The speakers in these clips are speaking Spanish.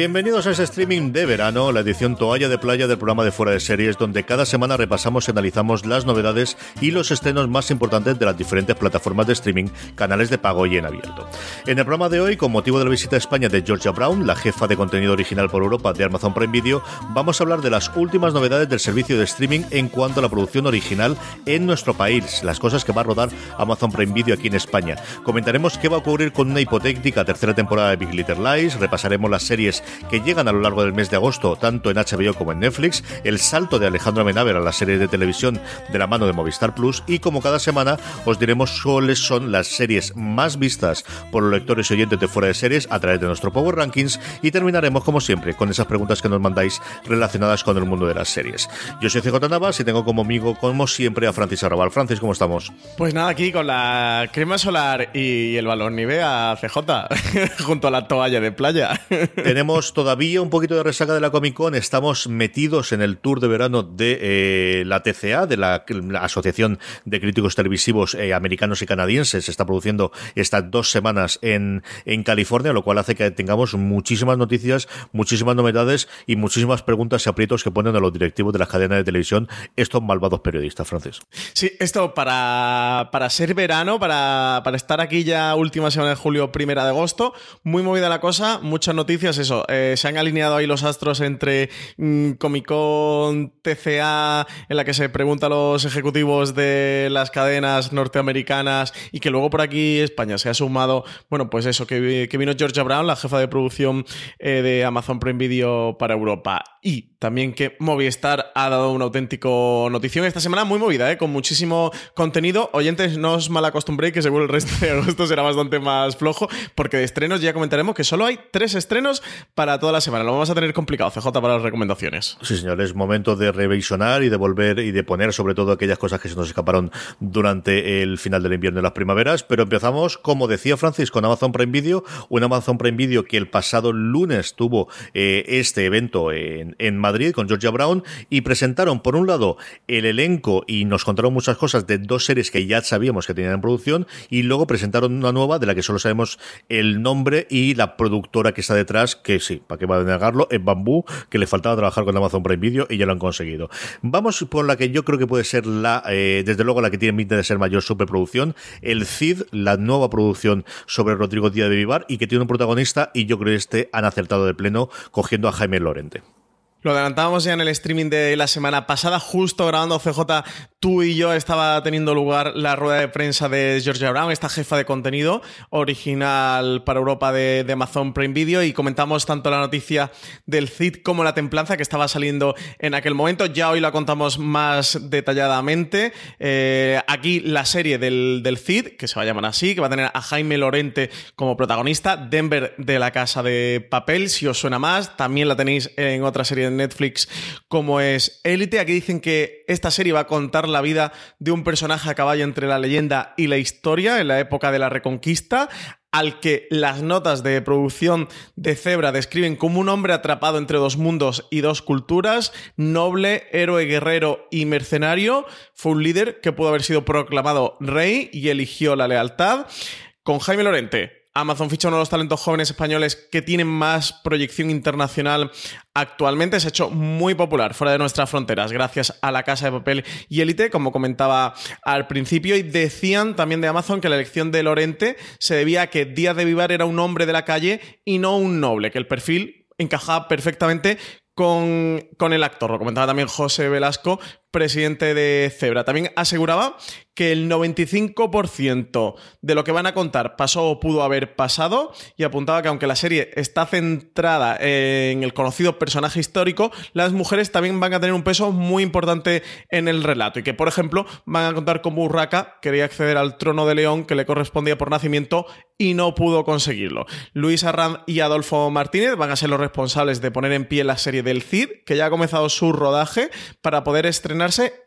Bienvenidos a ese streaming de verano, la edición toalla de playa del programa de Fuera de Series, donde cada semana repasamos y analizamos las novedades y los estrenos más importantes de las diferentes plataformas de streaming, canales de pago y en abierto. En el programa de hoy, con motivo de la visita a España de Georgia Brown, la jefa de contenido original por Europa de Amazon Prime Video, vamos a hablar de las últimas novedades del servicio de streaming en cuanto a la producción original en nuestro país, las cosas que va a rodar Amazon Prime Video aquí en España. Comentaremos qué va a ocurrir con una hipotética tercera temporada de Big Little Lies, repasaremos las series que llegan a lo largo del mes de agosto, tanto en HBO como en Netflix, el salto de Alejandro Amenábar a la serie de televisión de la mano de Movistar Plus y como cada semana os diremos cuáles son las series más vistas por los lectores y oyentes de fuera de series a través de nuestro Power Rankings y terminaremos como siempre con esas preguntas que nos mandáis relacionadas con el mundo de las series. Yo soy CJ Navas y tengo como amigo, como siempre, a Francis Arrabal. Francis, ¿cómo estamos? Pues nada, aquí con la crema solar y el balón Nivea CJ, junto a la toalla de playa. Tenemos todavía un poquito de resaca de la Comic Con. Estamos metidos en el tour de verano de eh, la TCA, de la, Asociación de Críticos Televisivos eh, Americanos y Canadienses. Se está produciendo estas dos semanas en, en California, lo cual hace que tengamos muchísimas noticias, muchísimas novedades y muchísimas preguntas y aprietos que ponen a los directivos de las cadenas de televisión estos malvados periodistas, Francis. Sí, esto para, para ser verano, para, para estar aquí ya última semana de julio, primera de agosto, muy movida la cosa, muchas noticias, eso, eh, se han alineado ahí los astros entre mm, Comic Con, TCA, en la que se pregunta a los ejecutivos de las cadenas norteamericanas y que luego por aquí España se ha sumado, bueno, pues eso, que, vi- que vino Georgia Brown, la jefa de producción eh, de Amazon Prime Video para Europa y también que Movistar ha dado un auténtico notición esta semana muy movida, ¿eh? con muchísimo contenido. Oyentes, no os mal acostumbréis que seguro el resto de agosto será bastante más flojo, porque de estrenos ya comentaremos que solo hay tres estrenos para toda la semana. Lo vamos a tener complicado, CJ, para las recomendaciones. Sí, señor, es momento de revisionar y de volver y de poner sobre todo aquellas cosas que se nos escaparon durante el final del invierno y las primaveras. Pero empezamos, como decía Francis, con Amazon Prime Video, un Amazon Prime Video que el pasado lunes tuvo eh, este evento en, Madrid con Georgia Brown y presentaron, por un lado, el elenco y nos contaron muchas cosas de dos series que ya sabíamos que tenían en producción y luego presentaron una nueva de la que solo sabemos el nombre y la productora que está detrás, que sí, para qué va a negarlo, es Bambú, que le faltaba trabajar con Amazon Prime Video y ya lo han conseguido. Vamos por la que yo creo que puede ser la, eh, desde luego la que tiene pinta de ser mayor superproducción, el CID, la nueva producción sobre Rodrigo Díaz de Vivar y que tiene un protagonista y yo creo que este han acertado de pleno cogiendo a Jaime Lorente. Lo adelantábamos ya en el streaming de la semana pasada, justo grabando CJ, tú y yo estaba teniendo lugar la rueda de prensa de Georgia Brown, esta jefa de contenido original para Europa de, Amazon Prime Video, y comentamos tanto la noticia del CID como la templanza que estaba saliendo en aquel momento. Ya hoy la contamos más detalladamente. Eh, aquí la serie del, del CID, que se va a llamar así, que va a tener a Jaime Lorente como protagonista, Denver de la Casa de Papel, si os suena más. También la tenéis en otra serie de Netflix como es Élite. Aquí dicen que esta serie va a contar la vida de un personaje a caballo entre la leyenda y la historia en la época de la Reconquista al que las notas de producción de Zebra describen como un hombre atrapado entre dos mundos y dos culturas, noble, héroe, guerrero y mercenario. Fue un líder que pudo haber sido proclamado rey y eligió la lealtad. Con Jaime Lorente Amazon ficha uno de los talentos jóvenes españoles que tienen más proyección internacional actualmente. Se ha hecho muy popular fuera de nuestras fronteras gracias a La Casa de Papel y Élite, como comentaba al principio. Y decían también de Amazon que la elección de Lorente se debía a que Díaz de Vivar era un hombre de la calle y no un noble, que el perfil encajaba perfectamente con, con, el actor. Lo comentaba también José Velasco, presidente de Zebra. También aseguraba que el 95% de lo que van a contar pasó o pudo haber pasado y apuntaba que aunque la serie está centrada en el conocido personaje histórico, las mujeres también van a tener un peso muy importante en el relato y que, por ejemplo, van a contar cómo Urraca quería acceder al trono de León que le correspondía por nacimiento y no pudo conseguirlo. Luis Arrand y Adolfo Martínez van a ser los responsables de poner en pie la serie del Cid, que ya ha comenzado su rodaje para poder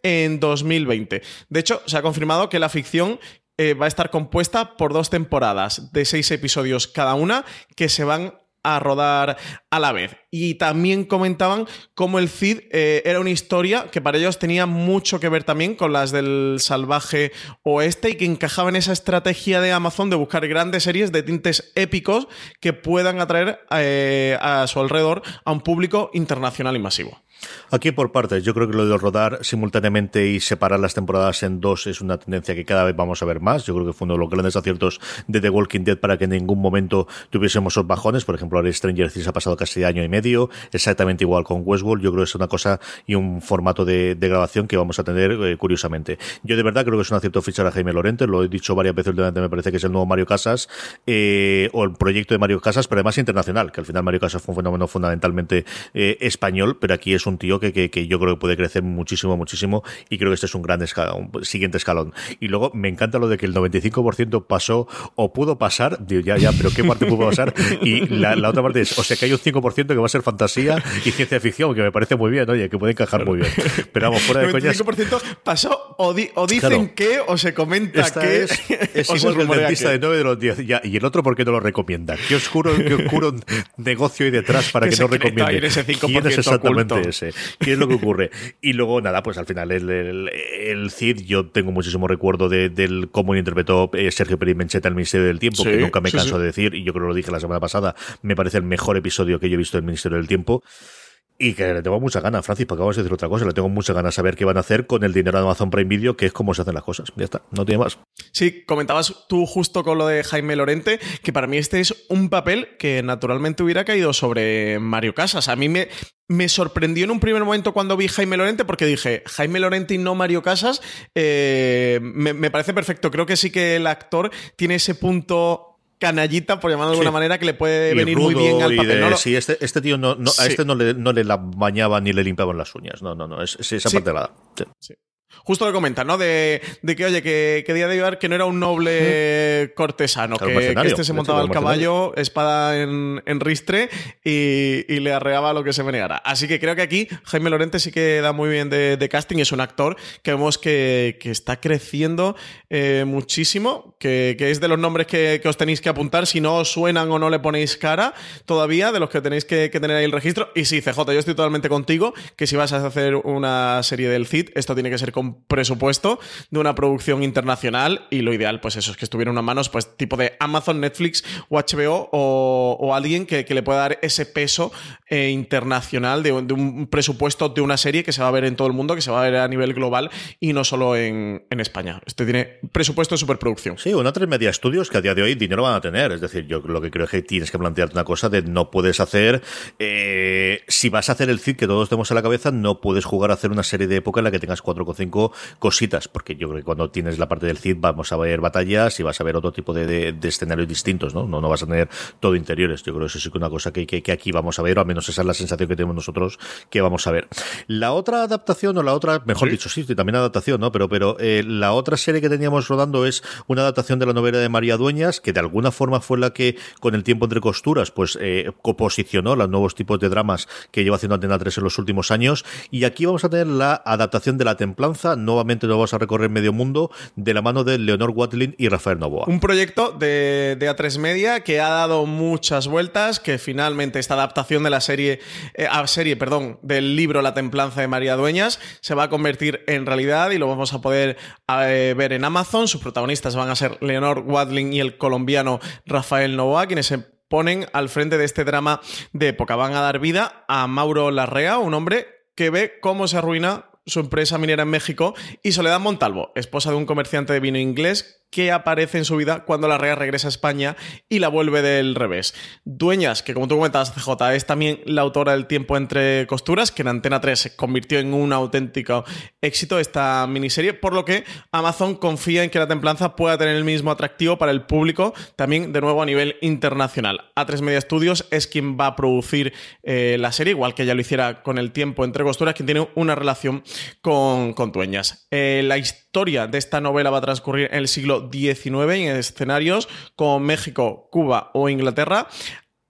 en 2020. De hecho, se ha confirmado que la ficción eh, va a estar compuesta por dos temporadas de seis episodios cada una que se van a rodar a la vez. Y también comentaban cómo el Cid eh, era una historia que para ellos tenía mucho que ver también con las del salvaje oeste y que encajaba en esa estrategia de Amazon de buscar grandes series de tintes épicos que puedan atraer eh, a su alrededor a un público internacional y masivo. Aquí por partes, yo creo que lo de rodar simultáneamente y separar las temporadas en dos es una tendencia que cada vez vamos a ver más. Yo creo que fue uno de los grandes aciertos de The Walking Dead para que en ningún momento tuviésemos esos bajones. Por ejemplo, ahora Stranger Things ha pasado casi año y medio, exactamente igual con Westworld. Yo creo que es una cosa y un formato de, grabación que vamos a tener eh, curiosamente. Yo de verdad creo que es un acierto fichar a Jaime Lorente, lo he dicho varias veces últimamente, me parece que es el nuevo Mario Casas eh, o el proyecto de Mario Casas, pero además internacional, que al final Mario Casas fue un fenómeno fundamentalmente eh, español, pero aquí es un tío que, que, que, yo creo que puede crecer muchísimo, muchísimo y creo que este es un gran escalón, un siguiente escalón. Y luego me encanta lo de que el 95% pasó o pudo pasar, digo, ya, ya, pero ¿qué parte pudo pasar? Y la, la, otra parte es, o sea, que hay un 5% que va a ser fantasía y ciencia ficción, que me parece muy bien, oye, que puede encajar muy bien. Pero vamos, fuera de coñas. El 95% pasó o, di, o dicen claro. que o se comenta Esta que es, es igual que el dentista que... de 9 de los 10. Ya, y el otro, ¿por qué no lo recomienda? ¿Qué oscuro, qué oscuro negocio hay detrás para que, que no recomiende? Ese 5% ¿Quién es exactamente oculto? ese? ¿Qué es lo que ocurre? Y luego, nada, pues al final el, el, el Cid, yo tengo muchísimo recuerdo de, del cómo interpretó eh, Sergio Pérez Mencheta el Ministerio del Tiempo, Sí, que nunca me sí, canso sí. de decir, y yo creo que lo dije la semana pasada, me parece el mejor episodio que yo he visto del Ministerio del Tiempo. Y que le tengo muchas ganas, Francis, porque vamos a decir otra cosa, le tengo muchas ganas de saber qué van a hacer con el dinero de Amazon Prime Video, que es cómo se hacen las cosas. Ya está, no tiene más. Sí, comentabas tú justo con lo de Jaime Lorente, que para mí este es un papel que naturalmente hubiera caído sobre Mario Casas. A mí me, me sorprendió en un primer momento cuando vi Jaime Lorente, porque dije, Jaime Lorente y no Mario Casas, eh, me, me parece perfecto. Creo que sí que el actor tiene ese punto canallita, por llamarlo de alguna Sí. manera, que le puede Y venir muy bien al papel. de- No lo- sí, este, este tío no, no- a este no le, no le la bañaban ni le limpiaban las uñas. No, no, no. Es, es esa Sí. parte de la. sí. Justo lo comentan, ¿no? De, de que, oye, que, que Díaz de Vivar que no era un noble cortesano, Claro, que, este se montaba al caballo, espada en, en ristre y, y le arreaba lo que se venegara. Así que creo que aquí Jaime Lorente sí que da muy bien de, de casting, es un actor que vemos que, que está creciendo eh, muchísimo, que, es de los nombres que, os tenéis que apuntar, si no os suenan o no le ponéis cara todavía, de los que tenéis que, tener ahí el registro. Y sí, CJ, yo estoy totalmente contigo, que si vas a hacer una serie del CID, esto tiene que ser con presupuesto de una producción internacional y lo ideal, pues eso, es que estuviera en unas manos, pues tipo de Amazon, Netflix o HBO o, alguien que, que, le pueda dar ese peso eh, internacional de, de, un presupuesto de una serie que se va a ver en todo el mundo, que se va a ver a nivel global y no solo en, en España. Este tiene presupuesto de superproducción. Sí, una tres media estudios que a día de hoy dinero van a tener. Es decir, yo lo que creo es que tienes que plantearte una cosa de no puedes hacer. Eh, si vas a hacer el CID que todos tenemos en la cabeza, no puedes jugar a hacer una serie de época en la que tengas 4 o 5 cositas. Porque yo creo que cuando tienes la parte del CID vamos a ver batallas y vas a ver otro tipo de, de, de escenarios distintos, ¿no? ¿no? No vas a tener todo interiores. Yo creo que eso sí que es una cosa que, que, que, aquí vamos a ver, o al menos esa es la sensación que tenemos nosotros que vamos a ver. La otra adaptación, o la otra, mejor ¿Sí? dicho, sí, también adaptación, ¿no? Pero, pero eh, la otra serie que teníamos rodando es una adaptación de la novela de María Dueñas, que de alguna forma fue la que, con el tiempo entre costuras, pues eh, coposicionó los nuevos tipos de dramas que lleva haciendo Antena 3 en los últimos años. Y aquí vamos a tener la adaptación de La Templanza. Nuevamente nos vamos a recorrer medio mundo de la mano de Leonor Watlin y Rafael Novoa. Un proyecto de, de A3 Media que ha dado muchas vueltas, que finalmente esta adaptación de la serie eh, serie, perdón, del libro La Templanza de María Dueñas, se va a convertir en realidad y lo vamos a poder eh, ver en Amazon. Sus protagonistas van a ser Leonor Wadling y el colombiano Rafael Novoa, quienes se ponen al frente de este drama de época. Van a dar vida a Mauro Larrea, un hombre que ve cómo se arruina su empresa minera en México, y Soledad Montalvo, esposa de un comerciante de vino inglés que aparece en su vida cuando la Rea regresa a España y la vuelve del revés. Dueñas, que como tú comentabas, CJ, es también la autora del Tiempo entre costuras, que en Antena 3 se convirtió en un auténtico éxito esta miniserie, por lo que Amazon confía en que la templanza pueda tener el mismo atractivo para el público, también de nuevo a nivel internacional. A3 Media Studios es quien va a producir eh, la serie, igual que ya lo hiciera con el Tiempo entre costuras, quien tiene una relación con, con Dueñas. Eh, la historia de esta novela va a transcurrir en el siglo XIX en escenarios como México, Cuba o Inglaterra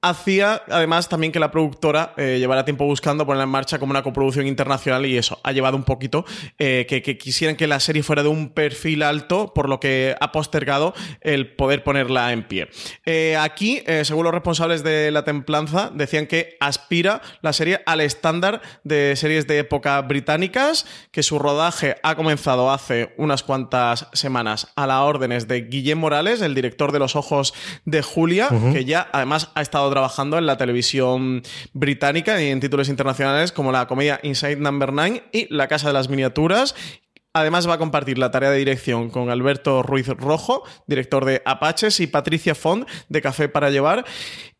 hacía además también que la productora eh, llevara tiempo buscando ponerla en marcha como una coproducción internacional y eso ha llevado un poquito eh, que, quisieran que la serie fuera de un perfil alto, por lo que ha postergado el poder ponerla en pie. Eh, aquí, según los responsables de La Templanza, decían que aspira la serie al estándar de series de época británicas, que su rodaje ha comenzado hace unas cuantas semanas a las órdenes de Guillem Morales, el director de Los Ojos de Julia, que ya además ha estado trabajando en la televisión británica y en títulos internacionales como la comedia Inside Number 9 y La Casa de las Miniaturas Además va a compartir la tarea de dirección con Alberto Ruiz Rojo, director de Apaches, y Patricia Font, de Café para Llevar.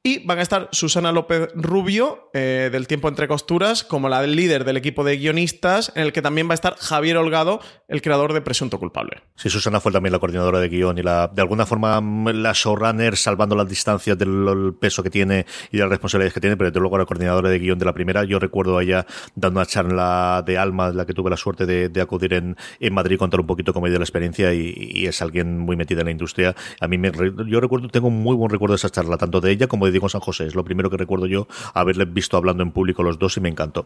Y van a estar Susana López Rubio, eh, del Tiempo entre Costuras, como la líder del equipo de guionistas, en el que también va a estar Javier Holgado, el creador de Presunto Culpable. Sí, Susana fue también la coordinadora de guion y la, de alguna forma la showrunner, salvando las distancias del peso que tiene y de las responsabilidades que tiene, pero desde luego la coordinadora de guion de la primera. Yo recuerdo a ella dando una charla de alma, la que tuve la suerte de, acudir en, en Madrid, contar un poquito cómo ha ido la experiencia y, es alguien muy metida en la industria. A mí me, yo recuerdo, tengo un muy buen recuerdo de esa charla, tanto de ella como de Diego San José. Es lo primero que recuerdo yo haberle visto hablando en público los dos y me encantó.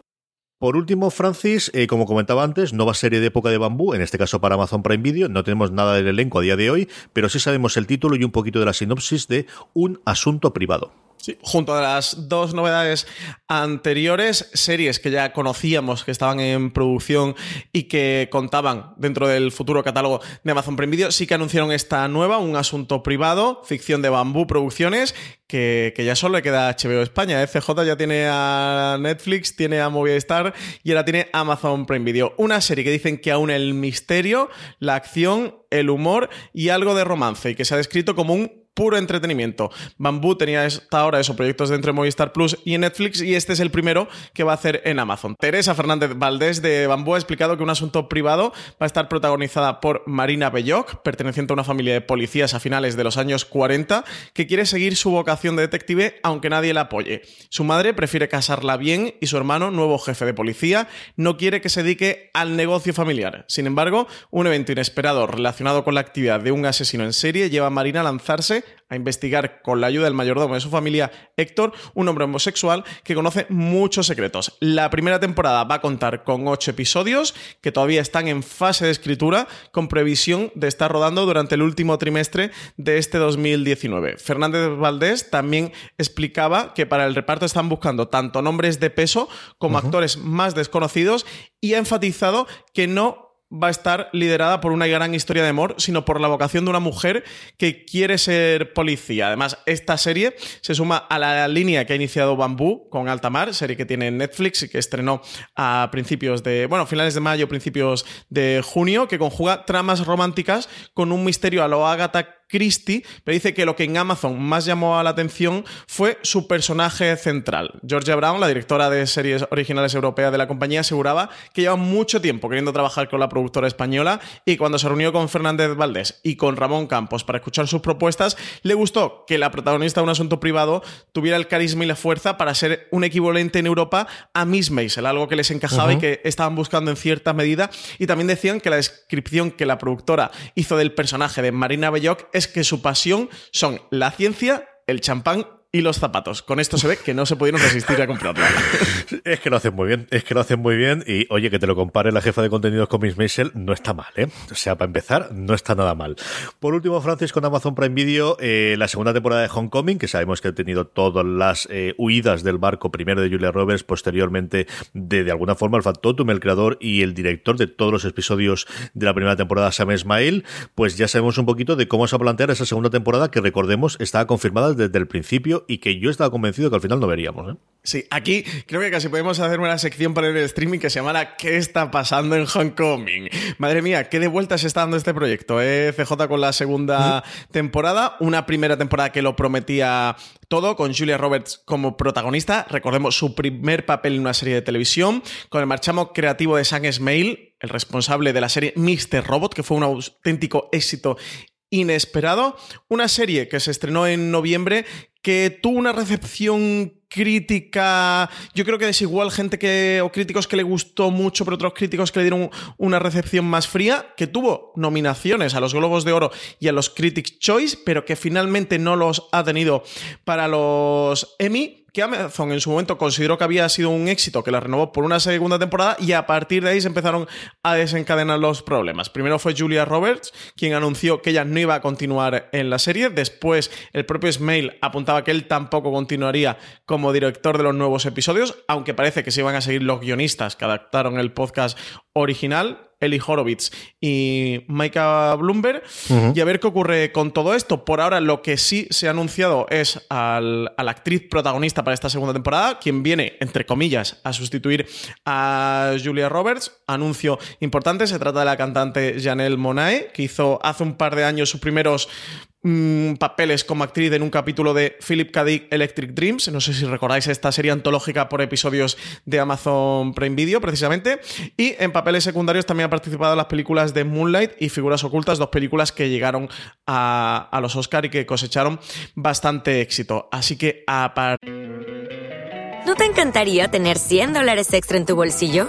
Por último, Francis, eh, como comentaba antes, nueva serie de época de bambú, en este caso para Amazon Prime Video. No tenemos nada del elenco a día de hoy, pero sí sabemos el título y un poquito de la sinopsis de Un asunto privado. Sí, junto a las dos novedades anteriores, series que ya conocíamos que estaban en producción y que contaban dentro del futuro catálogo de Amazon Prime Video, sí que anunciaron esta nueva, un asunto privado, ficción de Bambú Producciones, que, ya solo le queda HBO España. FJ ya tiene a Netflix, tiene a Movistar y ahora tiene Amazon Prime Video. Una serie que dicen que aún el misterio, la acción, el humor y algo de romance y que se ha descrito como un puro entretenimiento. Bambú tenía hasta ahora esos proyectos de entre Movistar Plus y Netflix y este es el primero que va a hacer en Amazon. Teresa Fernández Valdés de Bambú ha explicado que un asunto privado va a estar protagonizada por Marina Belloc, perteneciente a una familia de policías a finales de los años 40, que quiere seguir su vocación de detective aunque nadie la apoye. Su madre prefiere casarla bien y su hermano, nuevo jefe de policía, no quiere que se dedique al negocio familiar. Sin embargo, un evento inesperado relacionado con la actividad de un asesino en serie lleva a Marina a lanzarse a investigar con la ayuda del mayordomo de su familia, Héctor, un hombre homosexual que conoce muchos secretos. La primera temporada va a contar con ocho episodios que todavía están en fase de escritura, con previsión de estar rodando durante el último trimestre de este 2019. Fernández Valdés también explicaba que para el reparto están buscando tanto nombres de peso como actores más desconocidos y ha enfatizado que no va a estar liderada por una gran historia de amor, sino por la vocación de una mujer que quiere ser policía. Además, esta serie se suma a la línea que ha iniciado Bambú con Altamar, serie que tiene Netflix y que estrenó a principios de, bueno, finales de mayo, principios de junio, que conjuga tramas románticas con un misterio a lo Agatha Christie, pero dice que lo que en Amazon más llamó a la atención fue su personaje central. Georgia Brown, la directora de series originales europeas de la compañía, aseguraba que lleva mucho tiempo queriendo trabajar con la productora española y cuando se reunió con Fernández Valdés y con Ramón Campos para escuchar sus propuestas, le gustó que la protagonista de un asunto privado tuviera el carisma y la fuerza para ser un equivalente en Europa a Miss Maisel, algo que les encajaba y que estaban buscando en cierta medida. Y también decían que la descripción que la productora hizo del personaje de Marina Belloc es que su pasión son la ciencia, el champán y los zapatos. Con esto se ve que no se pudieron resistir a comprarlo. Es que lo hacen muy bien, es que lo hacen muy bien y oye, que te lo compare la jefa de contenidos con Miss Maisel no está mal, ¿eh? O sea, para empezar, no está nada mal. Por último, Francis, con Amazon Prime Video, eh, la segunda temporada de Homecoming, que sabemos que ha tenido todas las eh, huidas del barco, primero de Julia Roberts, posteriormente de, de alguna forma, el Factotum, el creador y el director de todos los episodios de la primera temporada, Sam Ismail, pues ya sabemos un poquito de cómo se va a plantear esa segunda temporada que, recordemos, estaba confirmada desde el principio y que yo estaba convencido que al final no veríamos, ¿eh? Sí, aquí creo que casi podemos hacer una sección para el streaming que se llamara ¿Qué está pasando en Homecoming? Madre mía, qué de vueltas está dando este proyecto, ¿eh? CJ con la segunda temporada, una primera temporada que lo prometía todo, con Julia Roberts como protagonista, recordemos su primer papel en una serie de televisión, con el marchamo creativo de Sam Esmail, el responsable de la serie Mr. Robot, que fue un auténtico éxito inesperado, una serie que se estrenó en noviembre que tuvo una recepción crítica, yo creo que desigual gente que o críticos que le gustó mucho, pero otros críticos que le dieron una recepción más fría, que tuvo nominaciones a los Globos de Oro y a los Critics Choice, pero que finalmente no los ha tenido para los Emmy que Amazon en su momento consideró que había sido un éxito, que la renovó por una segunda temporada y a partir de ahí se empezaron a desencadenar los problemas. Primero fue Julia Roberts, quien anunció que ella no iba a continuar en la serie. Después, el propio Smail apuntaba que él tampoco continuaría como director de los nuevos episodios, aunque parece que se iban a seguir los guionistas que adaptaron el podcast original. Eli Horowitz y Micah Bloomberg. Y a ver qué ocurre con todo esto. Por ahora, lo que sí se ha anunciado es al- a la actriz protagonista para esta segunda temporada, quien viene, entre comillas, a sustituir a Julia Roberts. Anuncio importante: se trata de la cantante Janelle Monae, que hizo hace un par de años sus primeros mm, papeles como actriz en un capítulo de Philip K. Dick Electric Dreams. No sé si recordáis esta serie antológica por episodios de Amazon Prime Video, precisamente. Y en papeles secundarios también ha participado en las películas de Moonlight y Figuras Ocultas, dos películas que llegaron a, los Oscar y que cosecharon bastante éxito. Así que a partir ¿No te encantaría tener 100 dólares extra en tu bolsillo?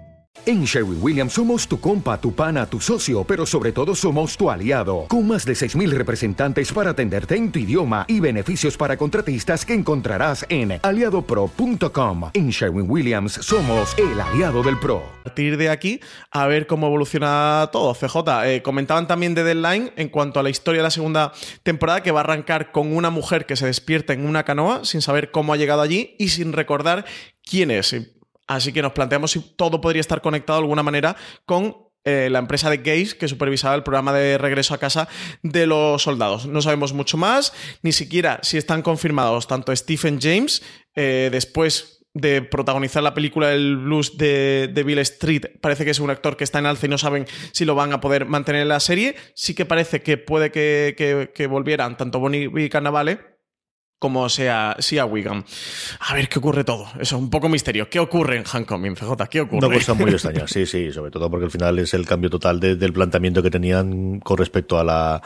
En Sherwin Williams somos tu compa, tu pana, tu socio, pero sobre todo somos tu aliado, con más de 6.000 representantes para atenderte en tu idioma y beneficios para contratistas que encontrarás en aliadopro.com. En Sherwin Williams somos el aliado del PRO. partir de aquí a ver cómo evoluciona todo. CJ, eh, comentaban también de Deadline en cuanto a la historia de la segunda temporada que va a arrancar con una mujer que se despierta en una canoa sin saber cómo ha llegado allí y sin recordar quién es. Así que nos planteamos si todo podría estar conectado de alguna manera con eh, la empresa de Gaze que supervisaba el programa de regreso a casa de los soldados. No sabemos mucho más, ni siquiera si están confirmados tanto Stephen James, eh, después de protagonizar la película del blues de, Bill Street, parece que es un actor que está en alza y no saben si lo van a poder mantener en la serie. Sí que parece que puede que, que- volvieran tanto Bonnie y Cannavale como sea, sea Wigan. A ver qué ocurre todo. Eso es un poco misterio. ¿Qué ocurre en Homecoming, CJ? ¿Qué ocurre? Una cosa muy extraña, sí, sí, sobre todo porque al final es el cambio total de- del planteamiento que tenían con respecto a la...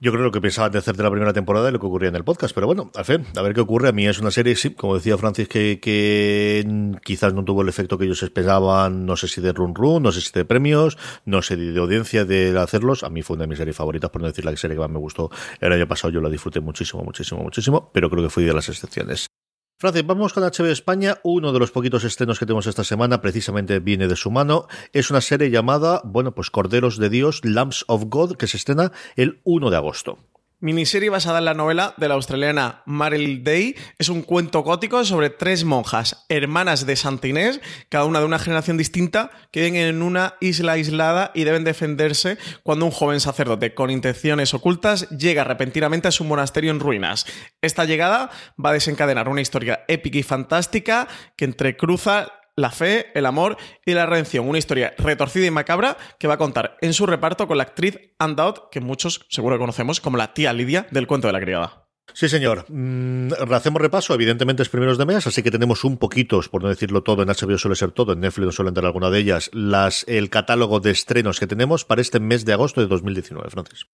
Yo creo lo que pensaban de hacer de la primera temporada y lo que ocurría en el podcast, pero bueno, al fin, a ver qué ocurre. A mí es una serie, sí, como decía Francis, que, que quizás no tuvo el efecto que ellos esperaban, no sé si de run run, no sé si de premios, no sé de audiencia de hacerlos. A mí fue una de mis series favoritas, por no decir la serie que más me gustó el año pasado. Yo la disfruté muchísimo, muchísimo, muchísimo, pero creo que fui de las excepciones. Francis, vamos con HBO España. Uno de los poquitos estrenos que tenemos esta semana precisamente viene de su mano. Es una serie llamada, bueno, pues Corderos de Dios, Lambs of God, que se estrena el 1 de agosto. Miniserie basada en la novela de la australiana Maryl Day. Es un cuento gótico sobre tres monjas, hermanas de Santa Inés, cada una de una generación distinta, que viven en una isla aislada y deben defenderse cuando un joven sacerdote con intenciones ocultas llega repentinamente a su monasterio en ruinas. Esta llegada va a desencadenar una historia épica y fantástica que entrecruza la fe, el amor y la redención. Una historia retorcida y macabra que va a contar en su reparto con la actriz Anne Dowd, que muchos seguro conocemos como la tía Lidia del cuento de la criada. Sí, señor. Mm, hacemos repaso, evidentemente es primeros de mes, así que tenemos un poquito, por no decirlo todo, en HBO suele ser todo, en Netflix suele entrar alguna de ellas, las, el catálogo de estrenos que tenemos para este mes de agosto de 2019, Francis.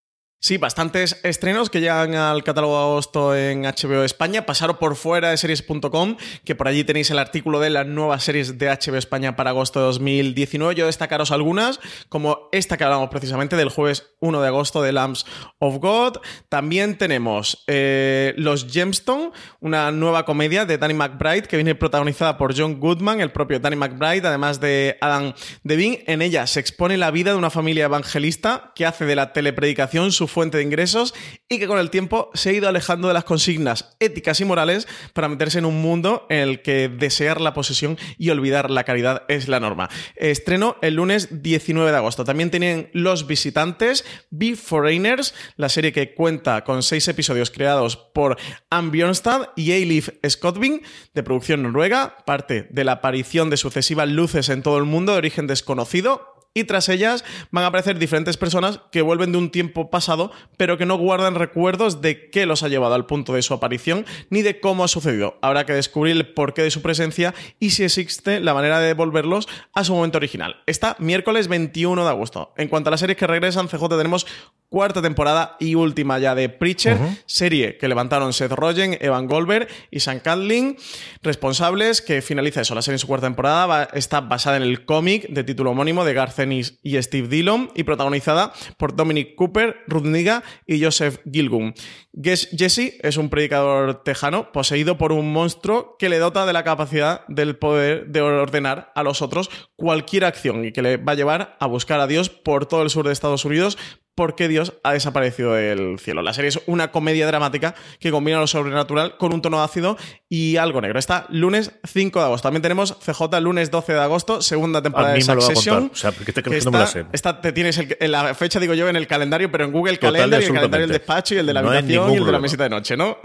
Sí, bastantes estrenos que llegan al catálogo de agosto en HBO España. Pasaron por fuera de series.com, que por allí tenéis el artículo de las nuevas series de HBO España para agosto de 2019. Yo destacaros algunas, como esta que hablamos precisamente del jueves 1 de agosto de Lambs of God. También tenemos eh, Los Gemstone, una nueva comedia de Danny McBride que viene protagonizada por John Goodman, el propio Danny McBride, además de Adam Devine. En ella se expone la vida de una familia evangelista que hace de la telepredicación su fuente de ingresos y que con el tiempo se ha ido alejando de las consignas éticas y morales para meterse en un mundo en el que desear la posesión y olvidar la caridad es la norma. Estreno el lunes 19 de agosto. También tienen Los Visitantes, Be Foreigners, la serie que cuenta con seis episodios creados por Anne Bjornstad y Eilif Scottbing, de producción noruega, parte de la aparición de sucesivas luces en todo el mundo de origen desconocido y tras ellas van a aparecer diferentes personas que vuelven de un tiempo pasado, pero que no guardan recuerdos de qué los ha llevado al punto de su aparición ni de cómo ha sucedido. Habrá que descubrir el porqué de su presencia y si existe la manera de devolverlos a su momento original. Está miércoles 21 de agosto. En cuanto a las series que regresan, CJ tenemos cuarta temporada y última ya de Preacher, serie que levantaron Seth Rogen, Evan Goldberg y Sam Catlin, responsables, que finaliza eso, la serie en su cuarta temporada, está basada en el cómic de título homónimo de Garth Ennis y Steve Dillon y protagonizada por Dominic Cooper, Ruth Niga y Joseph Gilgun. Jesse es un predicador tejano poseído por un monstruo que le dota de la capacidad del poder de ordenar a los otros cualquier acción y que le va a llevar a buscar a Dios por todo el sur de Estados Unidos por qué Dios ha desaparecido del cielo. La serie es una comedia dramática que combina lo sobrenatural con un tono ácido y algo negro. Está lunes 5 de agosto. También tenemos CJ lunes 12 de agosto, segunda temporada de Succession. O sea, ¿por qué te crees que, no me la sé? Esta te tienes la fecha, digo yo, en el calendario, pero en Google Calendar, el calendario del despacho y el de la habitación y el de la mesita de noche, ¿no?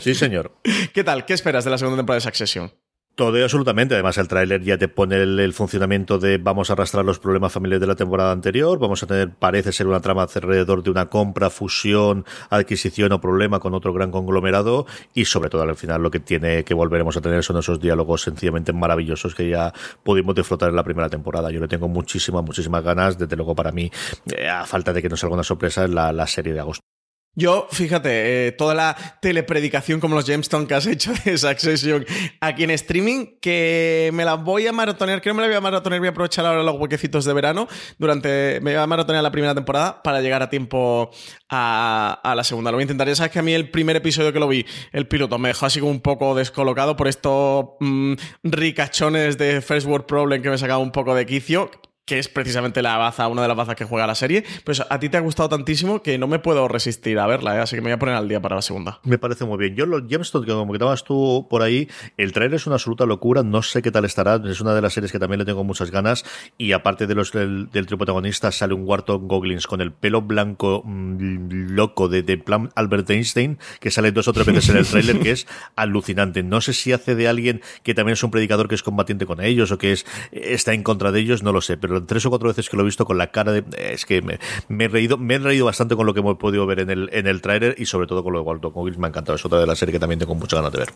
Sí, señor. ¿Qué tal? ¿Qué esperas de la segunda temporada de Succession? Todo absolutamente. Además, el tráiler ya te pone el, funcionamiento de vamos a arrastrar los problemas familiares de la temporada anterior. Vamos a tener, parece ser una trama alrededor de una compra, fusión, adquisición o problema con otro gran conglomerado. Y sobre todo, al final, lo que tiene que volveremos a tener son esos diálogos sencillamente maravillosos que ya pudimos disfrutar en la primera temporada. Yo le tengo muchísimas, muchísimas ganas. Desde luego, para mí, eh, a falta de que nos salga una sorpresa, en la serie de agosto. Yo, fíjate, eh, toda la telepredicación como los Gemstone que has hecho de Succession aquí en streaming, que me la voy a maratonear, creo que me la voy a maratonear, voy a aprovechar ahora los huequecitos de verano, durante, me voy a maratonear la primera temporada para llegar a tiempo a, la segunda. Lo voy a intentar, ya sabes que a mí el primer episodio que lo vi, el piloto, me dejó así como un poco descolocado por estos mm, ricachones de First World Problem que me sacaba un poco de quicio, que es precisamente la baza, una de las bazas que juega la serie. Pues a ti te ha gustado tantísimo que no me puedo resistir a verla, ¿eh? así que me voy a poner al día para la segunda. Me parece muy bien. Yo los Gemstones, que como que estabas tú por ahí, el trailer es una absoluta locura, no sé qué tal estará, es una de las series que también le tengo muchas ganas y aparte de los del, del trio protagonista sale un Wharton Goggins con el pelo blanco mm, loco de, de plan Albert Einstein, que sale dos o tres veces en el trailer, que es alucinante. No sé si hace de alguien que también es un predicador que es combatiente con ellos o que es está en contra de ellos, no lo sé, pero tres o cuatro veces que lo he visto con la cara de. Es que me, he reído, me he reído bastante con lo que hemos podido ver en el, en el trailer y sobre todo con lo de Walton Goggins. Me ha encantado. Es otra de las series que también tengo muchas ganas de ver.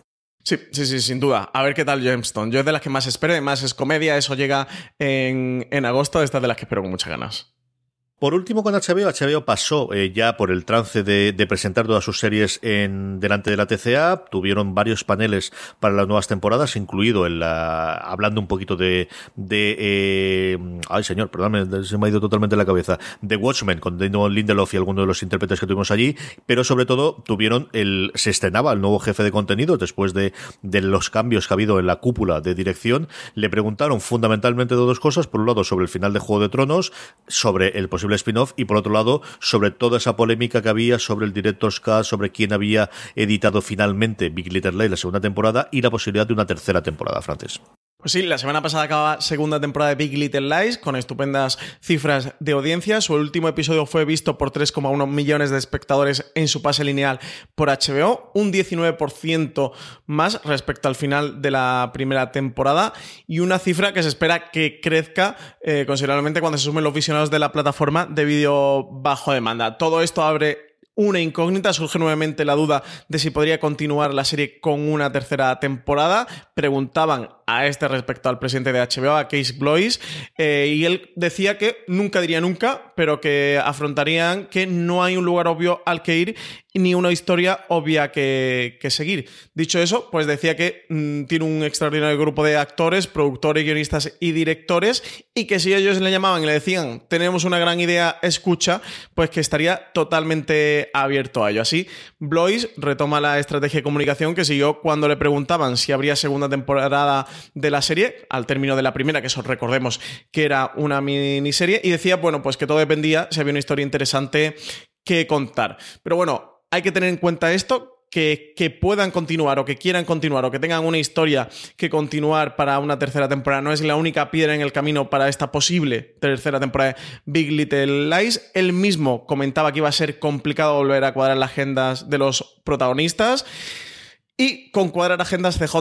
Sí, sí, sí, sin duda. A ver qué tal Gemstone. Yo es de las que más espero, además es comedia, eso llega en, en agosto, esta es de las que espero con muchas ganas. Por último, con HBO, HBO pasó eh, ya por el trance de, presentar todas sus series en delante de la TCA. Tuvieron varios paneles para las nuevas temporadas, incluido el hablando un poquito de, eh, ay señor, perdón, se me ha ido totalmente la cabeza, de Watchmen con Daniel Lindelof y algunos de los intérpretes que tuvimos allí, pero sobre todo tuvieron el se estrenaba el nuevo jefe de contenido después de, de los cambios que ha habido en la cúpula de dirección. Le preguntaron fundamentalmente dos cosas, por un lado sobre el final de Juego de Tronos, sobre el posible spin-off y por otro lado sobre toda esa polémica que había sobre el Director's Cut, sobre quién había editado finalmente Big Little Lies la segunda temporada y la posibilidad de una tercera temporada, Francis. Pues sí, la semana pasada acaba segunda temporada de Big Little Lies con estupendas cifras de audiencia. Su último episodio fue visto por 3,1 millones de espectadores en su pase lineal por HBO, un 19% más respecto al final de la primera temporada y una cifra que se espera que crezca eh, considerablemente cuando se sumen los visionados de la plataforma de vídeo bajo demanda. Todo esto abre una incógnita. Surge nuevamente la duda de si podría continuar la serie con una tercera temporada. Preguntaban a este respecto al presidente de HBO, a Case Blois, eh, y él decía que nunca diría nunca, pero que afrontarían que no hay un lugar obvio al que ir ni una historia obvia que, seguir. Dicho eso, pues decía que mm, tiene un extraordinario grupo de actores, productores, guionistas y directores, y que si ellos le llamaban y le decían, tenemos una gran idea, escucha, pues que estaría totalmente abierto a ello. Así, Blois retoma la estrategia de comunicación que siguió cuando le preguntaban si habría segunda temporada de la serie, al término de la primera, que eso recordemos que era una miniserie, y decía, bueno, pues que todo dependía si había una historia interesante que contar. Pero bueno, hay que tener en cuenta esto, que, puedan continuar o que quieran continuar o que tengan una historia que continuar para una tercera temporada no es la única piedra en el camino para esta posible tercera temporada de Big Little Lies. Él mismo comentaba que iba a ser complicado volver a cuadrar las agendas de los protagonistas. Y con cuadrar agendas CJ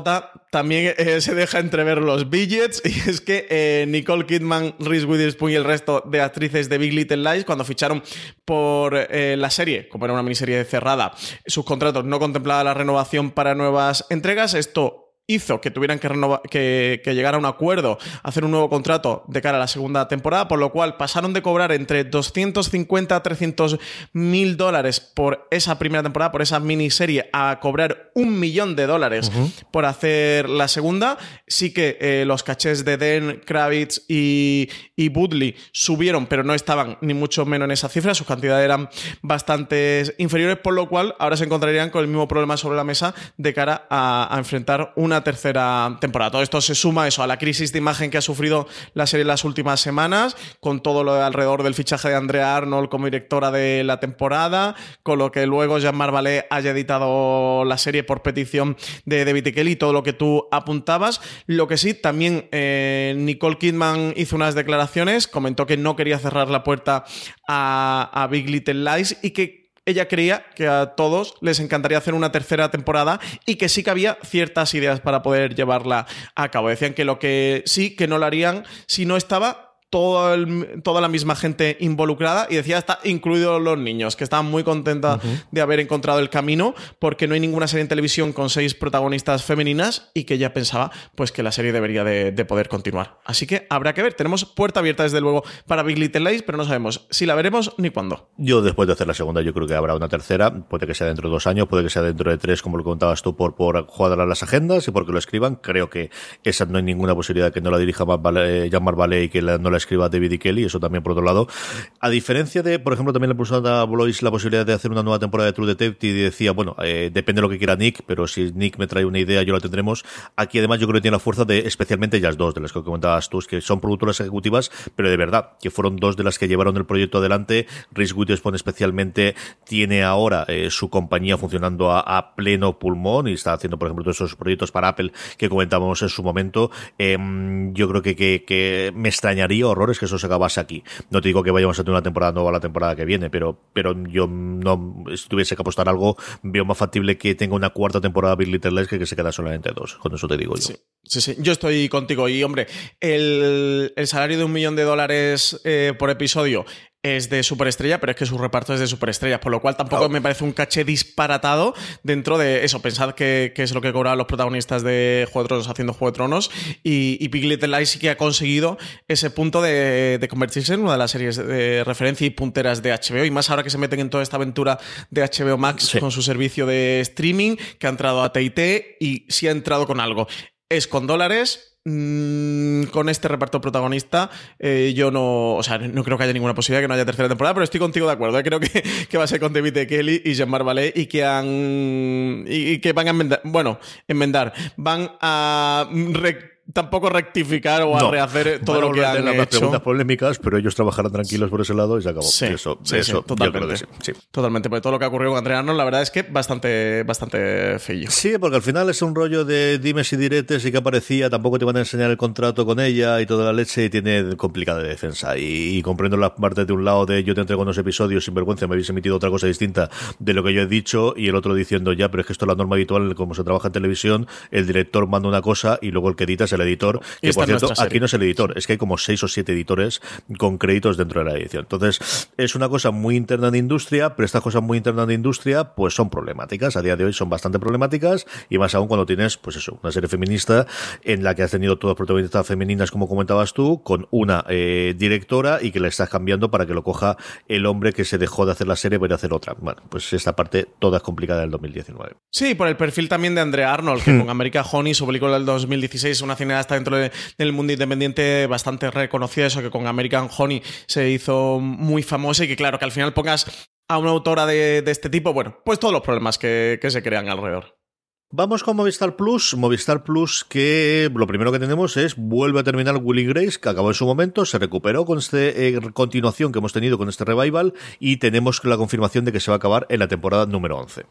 también eh, se deja entrever los billets y es que eh, Nicole Kidman, Reese Witherspoon y el resto de actrices de Big Little Lies cuando ficharon por eh, la serie, como era una miniserie cerrada, sus contratos no contemplaban la renovación para nuevas entregas. Esto hizo que tuvieran que, que, que, llegar a un acuerdo, hacer un nuevo contrato de cara a la segunda temporada, por lo cual pasaron de cobrar entre 250 a 300 mil dólares por esa primera temporada, por esa miniserie, a cobrar un millón de dólares uh -huh. por hacer la segunda. Sí que eh, los cachés de Den, Kravitz y, y Budley subieron, pero no estaban ni mucho menos en esa cifra, sus cantidades eran bastante inferiores, por lo cual ahora se encontrarían con el mismo problema sobre la mesa de cara a, a enfrentar una tercera temporada. Todo esto se suma eso a la crisis de imagen que ha sufrido la serie en las últimas semanas, con todo lo de alrededor del fichaje de Andrea Arnold como directora de la temporada, con lo que luego Jean-Marc Vallée haya editado la serie por petición de David Kelly, todo lo que tú apuntabas. Lo que sí, también eh, Nicole Kidman hizo unas declaraciones, comentó que no quería cerrar la puerta a Big Little Lies y que ella creía que a todos les encantaría hacer una tercera temporada y que sí que había ciertas ideas para poder llevarla a cabo. Decían que lo que sí, que no lo harían si no estaba todo el, toda la misma gente involucrada y decía hasta incluidos los niños, que estaban muy contentas uh -huh. de haber encontrado el camino porque no hay ninguna serie en televisión con seis protagonistas femeninas y que ella pensaba pues que la serie debería de, de poder continuar. Así que habrá que ver, tenemos puerta abierta desde luego para Big Little Lies, pero no sabemos si la veremos ni cuándo. Yo después de hacer la segunda yo creo que habrá una tercera, puede que sea dentro de dos años, puede que sea dentro de tres como lo contabas tú por, por cuadrar las agendas y porque lo escriban, creo que esa no hay ninguna posibilidad que no la dirija Jean-Marc Vallée y que la, no la escriba David y Kelly, eso también por otro lado. A diferencia de, por ejemplo, también le puso a Blois la posibilidad de hacer una nueva temporada de True Detective y decía, bueno, eh, depende de lo que quiera Nick, pero si Nick me trae una idea, yo la tendremos. Aquí además yo creo que tiene la fuerza de, especialmente ellas dos, de las que comentabas tú, que son productoras ejecutivas, pero de verdad, que fueron dos de las que llevaron el proyecto adelante. Reese Witherspoon especialmente tiene ahora eh, su compañía funcionando a, pleno pulmón y está haciendo, por ejemplo, todos esos proyectos para Apple que comentábamos en su momento. Eh, yo creo que, que me extrañaría horrores que eso se acabase aquí. No te digo que vayamos a tener una temporada nueva la temporada que viene, pero, pero yo no, si tuviese que apostar algo, veo más factible que tenga una cuarta temporada Big Little Lies que que se queda solamente dos. Con eso te digo yo. Sí. Sí, sí, yo estoy contigo. Y hombre, el, el salario de un millón de dólares eh, por episodio es de superestrella, pero es que su reparto es de superestrellas, por lo cual tampoco claro. me parece un caché disparatado dentro de eso. Pensad que, que es lo que cobraban los protagonistas de Juego de Tronos haciendo Juego de Tronos y, y Big Little Lies sí que ha conseguido ese punto de, de, convertirse en una de las series de referencia y punteras de HBO y más ahora que se meten en toda esta aventura de HBO Max sí. con su servicio de streaming que ha entrado a T&T y sí ha entrado con algo. Es con dólares, Mm, con este reparto protagonista, eh, yo no, o sea, no creo que haya ninguna posibilidad que no haya tercera temporada, pero estoy contigo de acuerdo. ¿eh? Creo que, que, va a ser con David de Kelly y Jean-Marc Vallée y que han y, y, que van a enmendar, bueno, enmendar, van a tampoco rectificar o a no, rehacer todo lo que han las hecho. preguntas polémicas, pero ellos trabajarán tranquilos por ese lado y se acabó. Sí, eso, sí, eso sí, totalmente. Sí, sí. Totalmente, porque todo lo que ha ocurrido con Andrea Arnold, la verdad es que bastante, bastante feo. Sí, porque al final es un rollo de dimes y diretes y que aparecía, tampoco te van a enseñar el contrato con ella y toda la leche y tiene complicada de defensa. Y, y comprendo la parte de un lado de yo te entrego unos episodios sin vergüenza, me habéis emitido otra cosa distinta de lo que yo he dicho y el otro diciendo ya, pero es que esto es la norma habitual, como se trabaja en televisión, el director manda una cosa y luego el que edita es el editor. Y Que esta por cierto, aquí no es el editor, es que hay como seis o siete editores con créditos dentro de la edición. Entonces, es una cosa muy interna de industria, pero estas cosas muy internas de industria, pues son problemáticas. A día de hoy son bastante problemáticas, y más aún cuando tienes, pues eso, una serie feminista en la que has tenido todas protagonistas femeninas, como comentabas tú, con una eh, directora y que la estás cambiando para que lo coja el hombre que se dejó de hacer la serie para hacer otra. Bueno, pues esta parte toda es complicada del 2019. Sí, por el perfil también de Andrea Arnold, que con America Honey, su película del 2016, una cineasta dentro de- del mundo independiente bastante reconocida, eso que con American Honey se hizo muy famosa y que claro, que al final pongas a una autora de, este tipo, bueno, pues todos los problemas que, se crean alrededor. Vamos con Movistar Plus. Movistar Plus, que lo primero que tenemos es vuelve a terminar Willing Grace, que acabó en su momento, se recuperó con esta continuación que hemos tenido con este revival y tenemos la confirmación de que se va a acabar en la temporada número 11.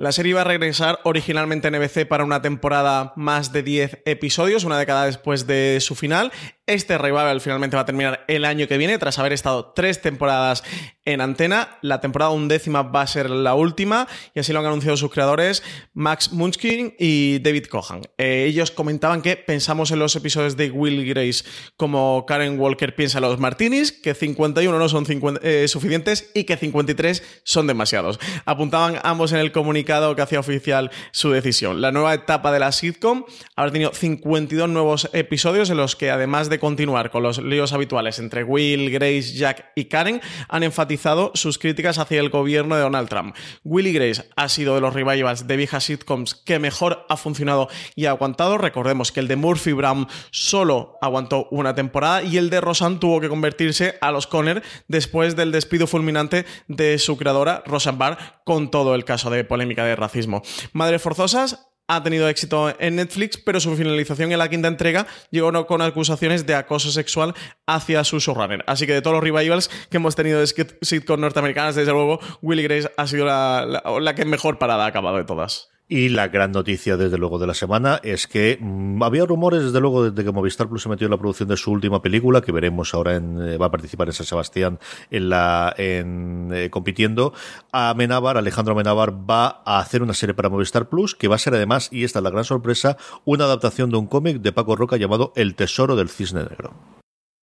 La serie iba a regresar originalmente en NBC para una temporada más de 10 episodios, una década después de su final. Este revival finalmente va a terminar el año que viene, tras haber estado tres temporadas en antena. La temporada undécima va a ser la última, y así lo han anunciado sus creadores, Max Munchkin y David Cohan. Eh, ellos comentaban que pensamos en los episodios de Will Grace como Karen Walker piensa en los Martinis, que 51 no son 50, eh, suficientes y que 53 son demasiados. Apuntaban ambos en el comunicado que hacía oficial su decisión. La nueva etapa de la sitcom habrá tenido 52 nuevos episodios en los que además de continuar con los líos habituales entre Will, Grace, Jack y Karen, han enfatizado sus críticas hacia el gobierno de Donald Trump. Will y Grace ha sido de los revivals de viejas sitcoms que mejor ha funcionado y ha aguantado. Recordemos que el de Murphy Brown solo aguantó una temporada y el de Roseanne tuvo que convertirse a los Conner después del despido fulminante de su creadora, Roseanne Barr, con todo el caso de polémica de racismo. Madres forzosas ha tenido éxito en Netflix, pero su finalización en la quinta entrega llegó con acusaciones de acoso sexual hacia su showrunner. Así que de todos los revivals que hemos tenido de sitcom norteamericanas, desde luego, Willy Grace ha sido la, la- la que mejor parada ha acabado de todas. Y la gran noticia, desde luego, de la semana es que mm, había rumores, desde luego, desde que Movistar Plus se metió en la producción de su última película, que veremos ahora en, eh, va a participar en San Sebastián en la, en, eh, compitiendo. Alejandro Amenábar, va a hacer una serie para Movistar Plus, que va a ser además, y esta es la gran sorpresa, una adaptación de un cómic de Paco Roca llamado El Tesoro del Cisne Negro.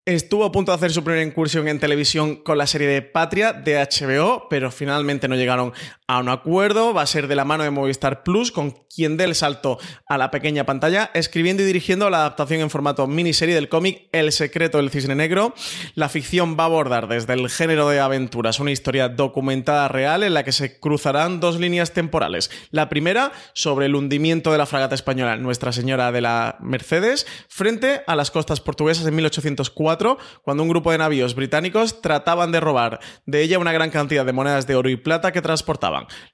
Estuvo a punto de hacer su primera incursión en televisión con la serie de Patria de HBO, pero finalmente no llegaron a un acuerdo. Va a ser de la mano de Movistar Plus, con quien dé el salto a la pequeña pantalla, escribiendo y dirigiendo la adaptación en formato miniserie del cómic El secreto del cisne negro. La ficción va a abordar desde el género de aventuras una historia documentada real en la que se cruzarán dos líneas temporales. La primera sobre el hundimiento de la fragata española Nuestra Señora de la Mercedes frente a las costas portuguesas en 1804 cuando un grupo de navíos británicos trataban de robar de ella una gran cantidad de monedas de oro y plata que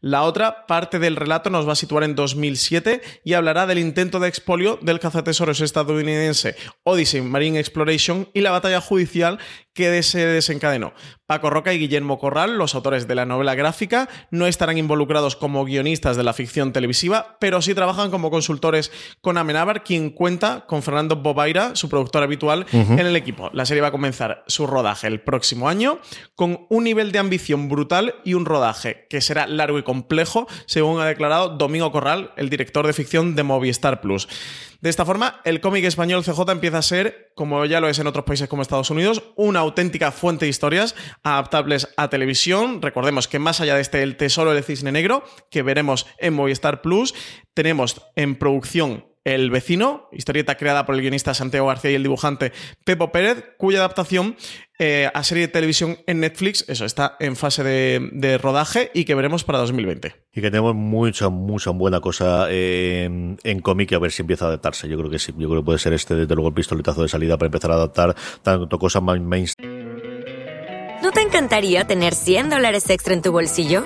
La otra parte del relato nos va a situar en 2007 y hablará del intento de expolio del cazatesoros estadounidense Odyssey Marine Exploration y la batalla judicial que se desencadenó. Paco Roca y Guillermo Corral, los autores de la novela gráfica, no estarán involucrados como guionistas de la ficción televisiva, pero sí trabajan como consultores con Amenábar, quien cuenta con Fernando Bobaira, su productor habitual, en el equipo. La serie va a comenzar su rodaje el próximo año con un nivel de ambición brutal y un rodaje que será largo y complejo, según ha declarado Domingo Corral, el director de ficción de Movistar Plus. De esta forma, el cómic español CJ empieza a ser, como ya lo es en otros países como Estados Unidos, una auténtica fuente de historias adaptables a televisión. Recordemos que más allá de este El Tesoro del Cisne Negro, que veremos en Movistar Plus, tenemos en producción el vecino, historieta creada por el guionista Santiago García y el dibujante Pepo Pérez, cuya adaptación eh, a serie de televisión en Netflix, eso está en fase de, de rodaje y que veremos para 2020. Y que tenemos mucha, mucha buena cosa eh, en, en cómic y a ver si empieza a adaptarse. Yo creo que sí. Yo creo que puede ser este, desde luego, el pistoletazo de salida para empezar a adaptar tanto cosas más mainstream. ¿No te encantaría tener 100 dólares extra en tu bolsillo?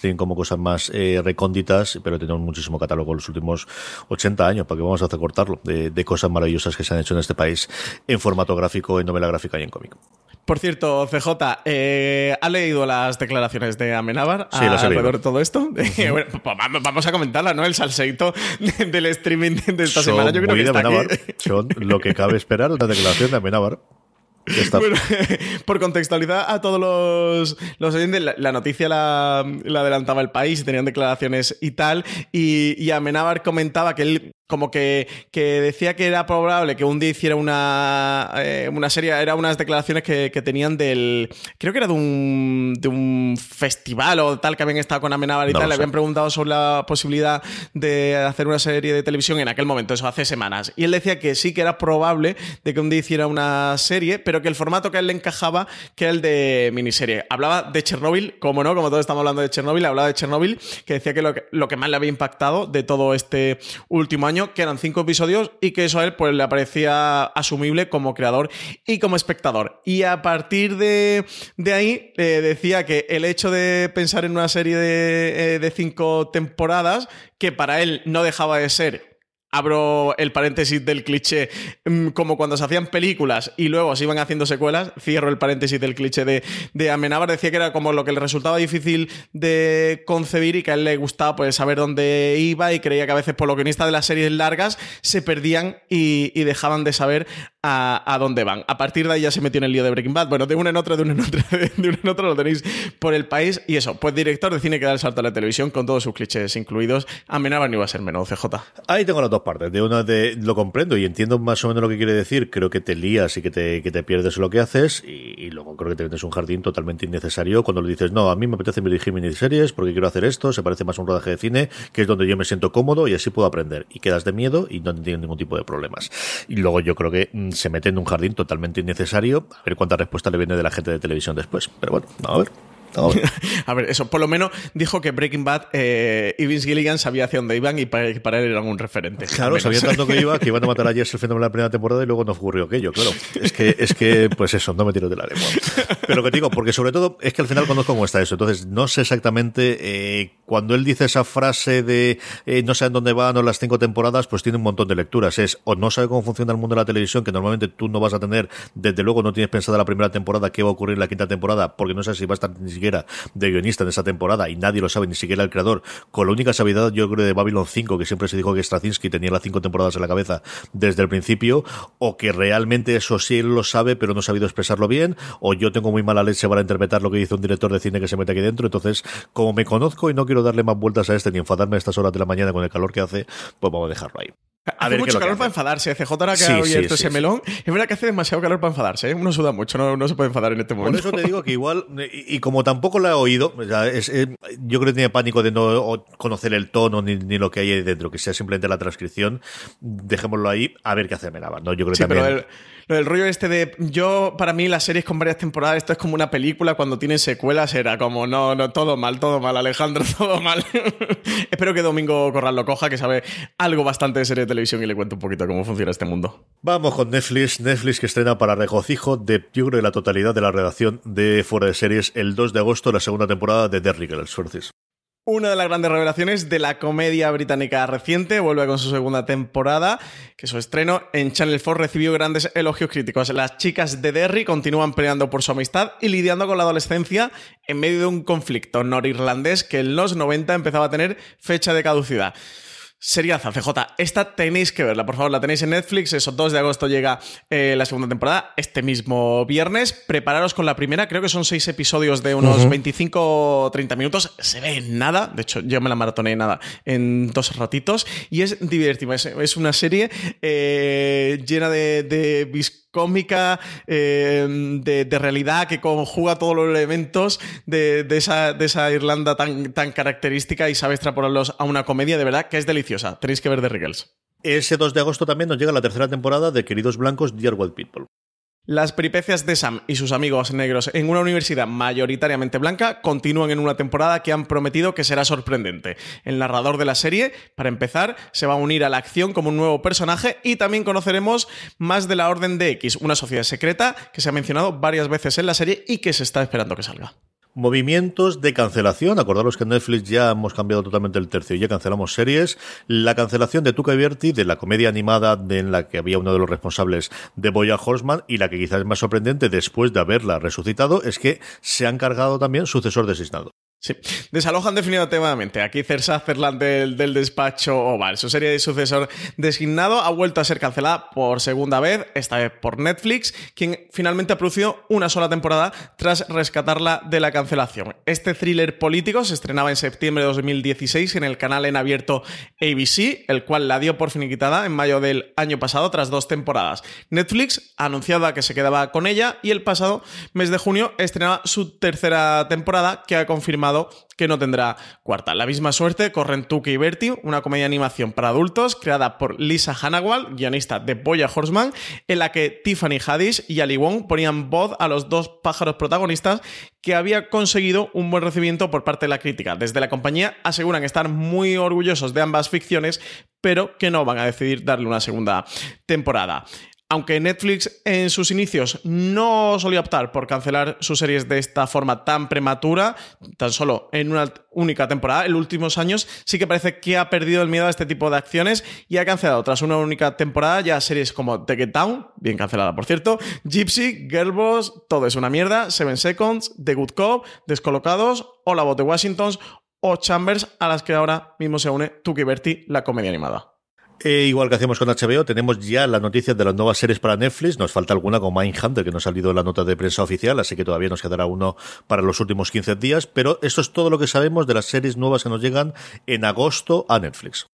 Tienen como cosas más eh, recónditas, pero tenemos muchísimo catálogo en los últimos 80 años, para que vamos a hacer cortarlo, de, de cosas maravillosas que se han hecho en este país en formato gráfico, en novela gráfica y en cómic. Por cierto, CJ, eh, ¿ha leído las declaraciones de Amenábar Sí, las he alrededor leído. de todo esto? Bueno, pues vamos- a comentarlas, ¿no? El salseito de- del streaming de esta semana. Yo creo que está aquí. son lo que cabe esperar una declaración de Amenábar. Bueno, por contextualizar a todos los, los oyentes, la, noticia la, la adelantaba el país y tenían declaraciones y tal. Y, y Amenábar comentaba que él, como que, que decía que era probable que un día hiciera una, eh, una serie, eran unas declaraciones que, que tenían del. Creo que era de un, de un festival o tal que habían estado con Amenábar y No tal. Le habían preguntado sobre la posibilidad de hacer una serie de televisión en aquel momento, eso hace semanas. Y él decía que sí que era probable de que un día hiciera una serie, pero que el formato que a él le encajaba, que era el de miniserie. Hablaba de Chernobyl, como no, como todos estamos hablando de Chernobyl, hablaba de Chernobyl, que decía que lo que, lo que más le había impactado de todo este último año, que eran cinco episodios y que eso a él pues le parecía asumible como creador y como espectador. Y a partir de, de ahí eh, decía que el hecho de pensar en una serie de, eh, de cinco temporadas, que para él no dejaba de ser Abro el paréntesis del cliché, mm, como cuando se hacían películas y luego se iban haciendo secuelas. Cierro el paréntesis del cliché de, de Amenábar. Decía que era como lo que le resultaba difícil de concebir y que a él le gustaba pues, saber dónde iba y creía que a veces por lo guionistas de las series largas se perdían y, y dejaban de saber a, a dónde van. A partir de ahí ya se metió en el lío de Breaking Bad. Bueno, de una en otra, de una en otra, de una en otra lo tenéis por el país. Y eso, pues director de cine que da el salto a la televisión con todos sus clichés incluidos. Amenábar no iba a ser menos, CJ. Ahí tengo las dos partes. De una de lo comprendo y entiendo más o menos lo que quiere decir. Creo que te lías y que te, que te pierdes lo que haces. Y, y luego creo que te metes un jardín totalmente innecesario cuando le dices, no, a mí me apetece dirigir miniseries porque quiero hacer esto. Se parece más a un rodaje de cine, que es donde yo me siento cómodo y así puedo aprender. Y quedas de miedo y no tienes ningún tipo de problemas. Y luego yo creo que mm, se mete en un jardín totalmente innecesario. A ver cuánta respuesta le viene de la gente de televisión después. Pero bueno, a ver. A ver. Eso, por lo menos dijo que Breaking Bad eh, y Vince Gilligan sabía hacia dónde iban y para, que para él eran un referente. Claro, sabía tanto que iba que iban a matar a Jess el fenómeno de la primera temporada y luego no ocurrió aquello, claro. Es que, es que, pues eso, no me tiro de la lengua. Pero que te digo, porque sobre todo es que al final conozco cómo está eso. Entonces, no sé exactamente eh, cuando él dice esa frase de eh, no sé en dónde van o las cinco temporadas, pues tiene un montón de lecturas. Es o no sabe cómo funciona el mundo de la televisión, que normalmente tú no vas a tener, desde luego no tienes pensada la primera temporada qué va a ocurrir en la quinta temporada, porque no sabes si va a estar ni siquiera de guionista en esa temporada y nadie lo sabe, ni siquiera el creador, con la única sabiduría yo creo de Babylon 5, que siempre se dijo que Straczynski tenía las cinco temporadas en la cabeza desde el principio, o que realmente eso sí él lo sabe, pero no ha sabido expresarlo bien, o yo tengo muy mala leche para interpretar lo que dice un director de cine que se mete aquí dentro, entonces, como me conozco y no quiero darle más vueltas a este ni enfadarme a estas horas de la mañana con el calor que hace, pues vamos a dejarlo ahí. A Hace ver mucho lo calor hace. para enfadarse. CJ ahora que Sí, ha abierto sí, ese sí, melón. Es verdad que hace demasiado calor para enfadarse. ¿eh? Uno suda mucho, no, no se puede enfadar en este Por momento. eso te digo que igual, y, y como tampoco la he oído, o sea, es, eh, yo creo que tiene pánico de no o- conocer el tono ni, ni lo que hay ahí dentro, que sea simplemente la transcripción, dejémoslo ahí, a ver qué hace Amenábar, ¿no? Yo creo que Sí, pero también... el, lo del rollo este de. Yo, para mí, las series con varias temporadas, esto es como una película cuando tienen secuelas, era como, no, no, todo mal, todo mal, Alejandro, todo mal. Espero que Domingo Corral lo coja, que sabe algo bastante de serie de televisión y le cuente un poquito cómo funciona este mundo. Vamos con Netflix, Netflix que estrena para regocijo de, yo creo, la totalidad de la redacción de Fuera de Series el 2 de agosto, la segunda temporada de Derrick, Francis. Una de las grandes revelaciones de la comedia británica reciente vuelve con su segunda temporada, que su estreno en Channel 4 recibió grandes elogios críticos. Las chicas de Derry continúan peleando por su amistad y lidiando con la adolescencia en medio de un conflicto norirlandés que en los 90 empezaba a tener fecha de caducidad. Seriaza, CJ. Esta tenéis que verla, por favor, la tenéis en Netflix. Eso, 2 de agosto llega eh, la segunda temporada, este mismo viernes. Prepararos con la primera, creo que son seis episodios de unos 25 30 minutos. Se ve nada, de hecho, yo me la maratoné nada en dos ratitos. Y es divertida, es, es una serie eh, llena de, de cómica, eh, de, realidad, que conjuga todos los elementos de, esa, Irlanda tan, tan, característica y sabe extrapolarlos a una comedia de verdad que es deliciosa. Tenéis que ver The Riggles. Ese 2 de agosto también nos llega la tercera temporada de Queridos Blancos, Dear White People. Las peripecias de Sam y sus amigos negros en una universidad mayoritariamente blanca continúan en una temporada que han prometido que será sorprendente. El narrador de la serie, para empezar, se va a unir a la acción como un nuevo personaje y también conoceremos más de la Orden de X, una sociedad secreta que se ha mencionado varias veces en la serie y que se está esperando que salga. Movimientos de cancelación. Acordaros que en Netflix ya hemos cambiado totalmente el tercio y ya cancelamos series. La cancelación de Tuca y Berti, de la comedia animada en la que había uno de los responsables de Boya Horseman, y la que quizás es más sorprendente después de haberla resucitado, es que se han cargado también sucesor designado. Sí, desalojan definitivamente. Aquí Cersa Sutherland del, del, despacho Oval. Su serie de sucesor designado ha vuelto a ser cancelada por segunda vez, esta vez por Netflix, quien finalmente ha producido una sola temporada tras rescatarla de la cancelación. Este thriller político se estrenaba en septiembre de 2016 en el canal en abierto ABC, el cual la dio por finiquitada en mayo del año pasado tras dos temporadas. Netflix anunciaba que se quedaba con ella y el pasado mes de junio estrenaba su tercera temporada que ha confirmado que no tendrá cuarta. La misma suerte corren Tuki y Bertie, una comedia de animación para adultos creada por Lisa Hanawal, guionista de Boya Horseman, en la que Tiffany Haddish y Ali Wong ponían voz a los dos pájaros protagonistas que había conseguido un buen recibimiento por parte de la crítica. Desde la compañía aseguran estar muy orgullosos de ambas ficciones, pero que no van a decidir darle una segunda temporada. Aunque Netflix en sus inicios no solía optar por cancelar sus series de esta forma tan prematura, tan solo en una única temporada, en los últimos años sí que parece que ha perdido el miedo a este tipo de acciones y ha cancelado tras una única temporada ya series como The Get Down, bien cancelada por cierto, Gypsy, Girlboss, Todo es una mierda, Seven Seconds, The Good Cop, Descolocados, o La Voz de Washington o Chambers, a las que ahora mismo se une Tuki Berti, la comedia animada. Eh, igual que hacemos con HBO, tenemos ya las noticias de las nuevas series para Netflix. Nos falta alguna como Mindhunter, que no ha salido en la nota de prensa oficial, así que todavía nos quedará uno para los últimos 15 días. Pero esto es todo lo que sabemos de las series nuevas que nos llegan en agosto a Netflix.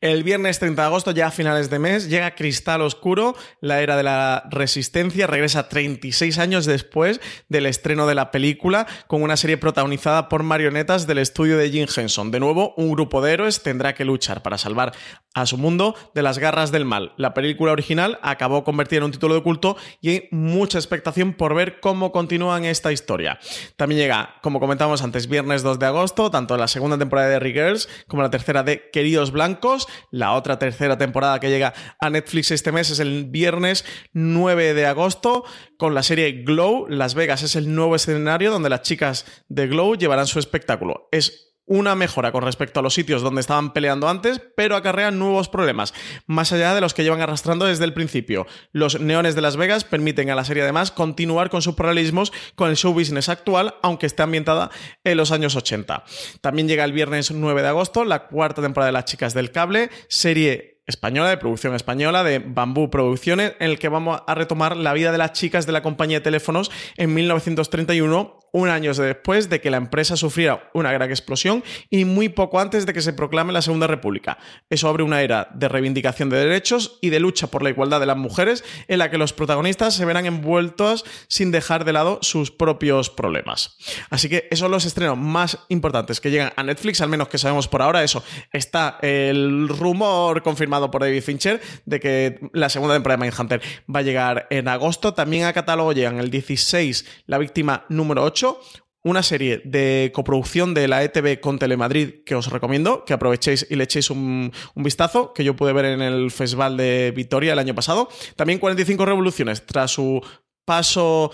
El viernes 30 de agosto, ya a finales de mes, llega Cristal Oscuro, la era de la resistencia, regresa 36 años después del estreno de la película, con una serie protagonizada por marionetas del estudio de Jim Henson. De nuevo, un grupo de héroes tendrá que luchar para salvar a su mundo de las garras del mal. La película original acabó convertida en un título de culto y hay mucha expectación por ver cómo continúan esta historia. También llega, como comentamos antes, viernes 2 de agosto, tanto la segunda temporada de Girls como la tercera de Queridos Blancos. La otra tercera temporada que llega a Netflix este mes es el viernes 9 de agosto con la serie Glow. Las Vegas es el nuevo escenario donde las chicas de Glow llevarán su espectáculo. Es una mejora con respecto a los sitios donde estaban peleando antes, pero acarrean nuevos problemas, más allá de los que llevan arrastrando desde el principio. Los neones de Las Vegas permiten a la serie además continuar con sus paralelismos con el show business actual, aunque esté ambientada en los años 80. También llega el viernes 9 de agosto la cuarta temporada de Las Chicas del Cable, serie española, de producción española, de Bambú Producciones, en el que vamos a retomar la vida de las chicas de la compañía de teléfonos en 1931 un año después de que la empresa sufriera una gran explosión y muy poco antes de que se proclame la Segunda República. Eso abre una era de reivindicación de derechos y de lucha por la igualdad de las mujeres en la que los protagonistas se verán envueltos sin dejar de lado sus propios problemas. Así que esos son los estrenos más importantes que llegan a Netflix, al menos que sabemos por ahora. Eso está el rumor confirmado por David Fincher de que la segunda temporada de Mindhunter va a llegar en agosto. También a catálogo llegan el 16 La Víctima número 8 una serie de coproducción de la ETV con Telemadrid que os recomiendo, que aprovechéis y le echéis un, un, vistazo, que yo pude ver en el Festival de Vitoria el año pasado. También 45 revoluciones tras su paso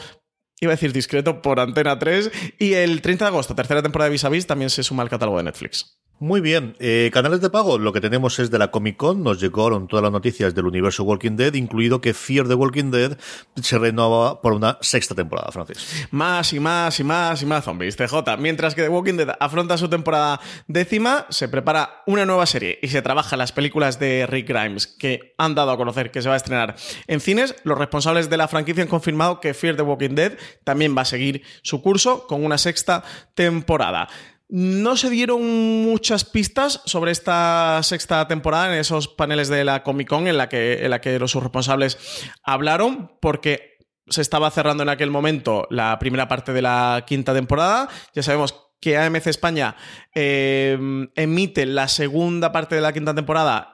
iba a decir discreto por Antena 3 y el 30 de agosto, tercera temporada de Vis a Vis, también se suma al catálogo de Netflix. Muy bien, eh, canales de pago, lo que tenemos es de la Comic Con, nos llegaron todas las noticias del universo Walking Dead, incluido que Fear the Walking Dead se renovaba por una sexta temporada, Francis. Más y más y más y más zombies, TJ. Mientras que The Walking Dead afronta su temporada décima, se prepara una nueva serie y se trabaja las películas de Rick Grimes que han dado a conocer que se va a estrenar en cines. Los responsables de la franquicia han confirmado que Fear the Walking Dead también va a seguir su curso con una sexta temporada. No se dieron muchas pistas sobre esta sexta temporada en esos paneles de la Comic Con en la que, en la los responsables hablaron, porque se estaba cerrando en aquel momento la primera parte de la quinta temporada. Ya sabemos que AMC España eh, emite la segunda parte de la quinta temporada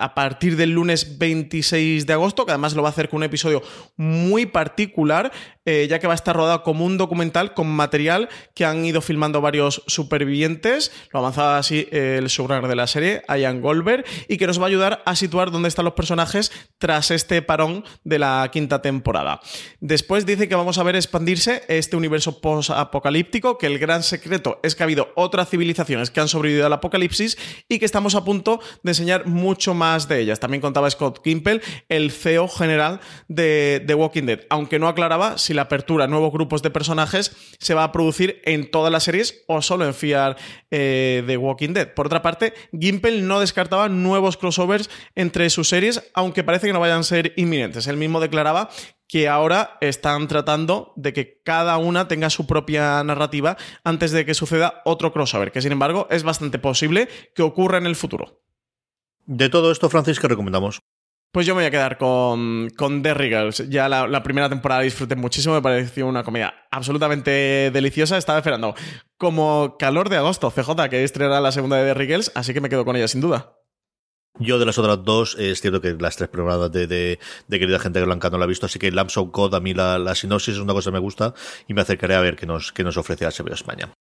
a partir del lunes 26 de agosto, que además lo va a hacer con un episodio muy particular, eh, ya que va a estar rodado como un documental con material que han ido filmando varios supervivientes. Lo avanzaba así el showrunner de la serie, Ian Goldberg, y que nos va a ayudar a situar dónde están los personajes tras este parón de la quinta temporada. Después dice que vamos a ver expandirse este universo post-apocalíptico, que el gran secreto es que ha habido otras civilizaciones que han sobrevivido al apocalipsis y que estamos a punto de enseñar mucho más de ellas. También contaba Scott Kimpel, el CEO general de The Walking Dead, aunque no aclaraba si la apertura a nuevos grupos de personajes se va a producir en todas las series o solo en Fear eh, The Walking Dead. Por otra parte, Gimpel no descartaba nuevos crossovers entre sus series, aunque parece que no vayan a ser inminentes. Él mismo declaraba que ahora están tratando de que cada una tenga su propia narrativa antes de que suceda otro crossover, que sin embargo es bastante posible que ocurra en el futuro. De todo esto, Francis, ¿qué recomendamos? Pues yo me voy a quedar con, con The Girls. Ya la, primera temporada disfruté muchísimo, me pareció una comedia absolutamente deliciosa. Estaba esperando como calor de agosto, CJ, que estrenará la segunda de The Girls, así que me quedo con ella sin duda. Yo de las otras dos, es cierto que las tres temporadas de, de, de, Querida Gente Blanca no la he visto, así que Lamps of God, a mí la, la sinopsis es una cosa que me gusta y me acercaré a ver qué nos, qué nos ofrece HBO España.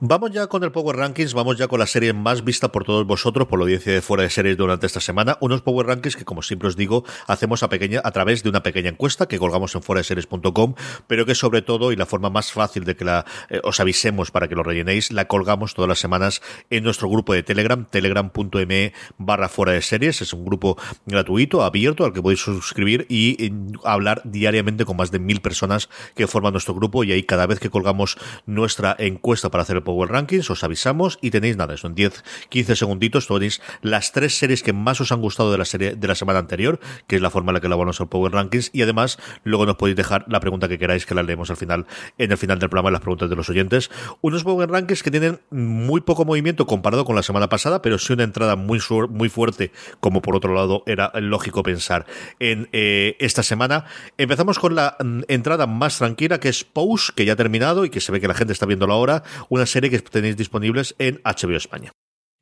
Vamos ya con el Power Rankings, vamos ya con la serie más vista por todos vosotros, por la audiencia de fuera de series durante esta semana. Unos Power Rankings que, como siempre os digo, hacemos a, pequeña, a través de una pequeña encuesta que colgamos en fuera de series.com, pero que sobre todo, y la forma más fácil de que la eh, os avisemos para que lo rellenéis, la colgamos todas las semanas en nuestro grupo de Telegram, telegram.me barra fuera de series. Es un grupo gratuito, abierto, al que podéis suscribir y eh, hablar diariamente con más de mil personas que forman nuestro grupo. Y ahí cada vez que colgamos nuestra encuesta para hacer el Power Rankings, os avisamos y tenéis nada, son 10, 15 segunditos, tenéis las tres series que más os han gustado de la serie de la semana anterior, que es la forma en la que elaboramos el Power Rankings, y además luego nos podéis dejar la pregunta que queráis que la leemos al final, en el final del programa, las preguntas de los oyentes. Unos Power Rankings que tienen muy poco movimiento comparado con la semana pasada, pero sí una entrada muy, muy fuerte, como por otro lado era lógico pensar en eh, esta semana. Empezamos con la mm, entrada más tranquila, que es Pose, que ya ha terminado y que se ve que la gente está viendo ahora, una serie que tenéis disponibles en HBO España.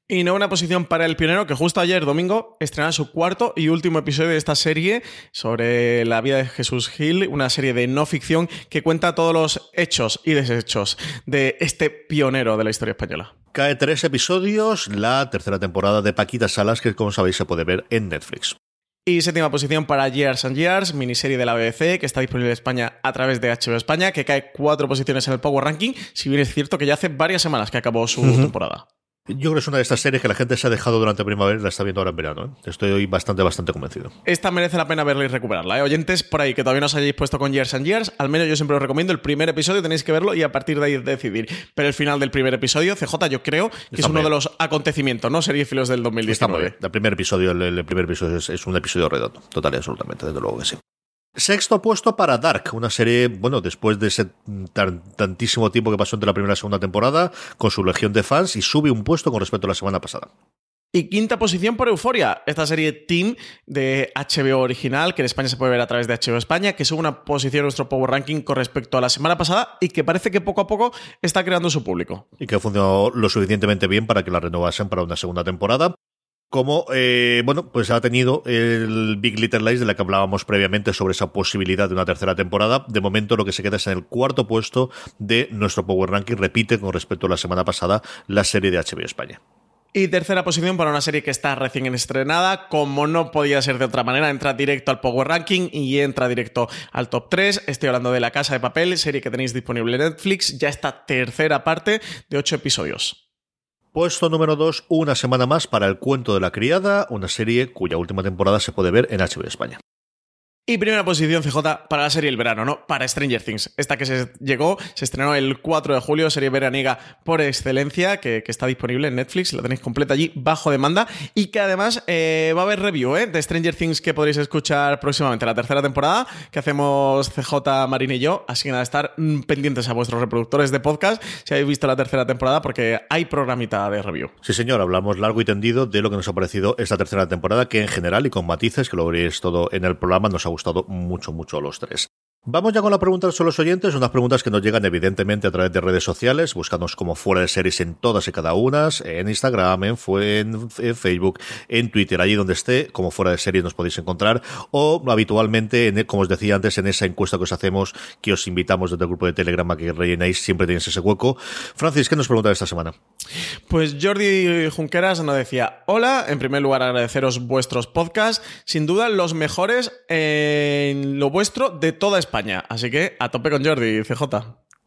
Y no una posición para el pionero que justo ayer, domingo, estrenó su cuarto y último episodio de esta serie sobre la vida de Jesús Gil, una serie de no ficción que cuenta todos los hechos y desechos de este pionero de la historia española. Cae tres episodios, la tercera temporada de Paquita Salas, que como sabéis se puede ver en Netflix. Y séptima posición para Years and Years, miniserie de la BBC, que está disponible en España a través de HBO España, que cae cuatro posiciones en el Power Ranking, si bien es cierto que ya hace varias semanas que acabó su uh -huh. temporada. Yo creo que es una de estas series que la gente se ha dejado durante primavera y la está viendo ahora en verano. ¿eh? Estoy hoy bastante, bastante convencido. Esta merece la pena verla y recuperarla. ¿eh? Oyentes por ahí que todavía no os hayáis puesto con Years and Years, al menos yo siempre os recomiendo el primer episodio, tenéis que verlo y a partir de ahí decidir. Pero el final del primer episodio, CJ, yo creo que está es uno bien. de los acontecimientos, ¿no? Seriefilos del 2019. El primer episodio, el, el primer episodio es, es, un episodio redondo, total y absolutamente, desde luego que sí. Sexto puesto para Dark, una serie, bueno, después de ese tan, tantísimo tiempo que pasó entre la primera y segunda temporada, con su legión de fans, y sube un puesto con respecto a la semana pasada. Y quinta posición por Euforia, esta serie Team de HBO original, que en España se puede ver a través de HBO España, que sube una posición en nuestro Power Ranking con respecto a la semana pasada y que parece que poco a poco está creando su público. Y que ha funcionado lo suficientemente bien para que la renovasen para una segunda temporada como, eh, bueno, pues ha tenido el Big Little Lies de la que hablábamos previamente sobre esa posibilidad de una tercera temporada. De momento lo que se queda es en el cuarto puesto de nuestro Power Ranking. Repite con respecto a la semana pasada la serie de HBO España. Y tercera posición para una serie que está recién estrenada. Como no podía ser de otra manera, entra directo al Power Ranking y entra directo al top 3. Estoy hablando de La Casa de Papel, serie que tenéis disponible en Netflix. Ya esta tercera parte de ocho episodios. Puesto número 2, una semana más para El cuento de la criada, una serie cuya última temporada se puede ver en HBO España. Y primera posición CJ para la serie El Verano, ¿no? Para Stranger Things. Esta que se llegó, se estrenó el 4 de julio, serie veraniega por excelencia, que, que está disponible en Netflix, la tenéis completa allí bajo demanda. Y que además eh, va a haber review ¿eh? de Stranger Things que podréis escuchar próximamente, la tercera temporada, que hacemos CJ, Marín y yo. Así que nada, estar mm, pendientes a vuestros reproductores de podcast si habéis visto la tercera temporada, porque hay programita de review. Sí, señor, hablamos largo y tendido de lo que nos ha parecido esta tercera temporada, que en general y con matices, que lo veréis todo en el programa, nos ha gustado mucho, mucho a los tres. Vamos ya con la pregunta de los oyentes, unas preguntas que nos llegan evidentemente a través de redes sociales, buscándonos como fuera de series en todas y cada una, en Instagram, en, en, Facebook, en Twitter, allí donde esté, como fuera de series nos podéis encontrar, o habitualmente, en, como os decía antes, en esa encuesta que os hacemos, que os invitamos desde el grupo de Telegram a que rellenéis, siempre tenéis ese hueco. Francis, ¿qué nos pregunta esta semana? Pues Jordi Junqueras nos decía, hola, en primer lugar agradeceros vuestros podcasts, sin duda los mejores en lo vuestro de toda España. Así que a tope con Jordi, CJ.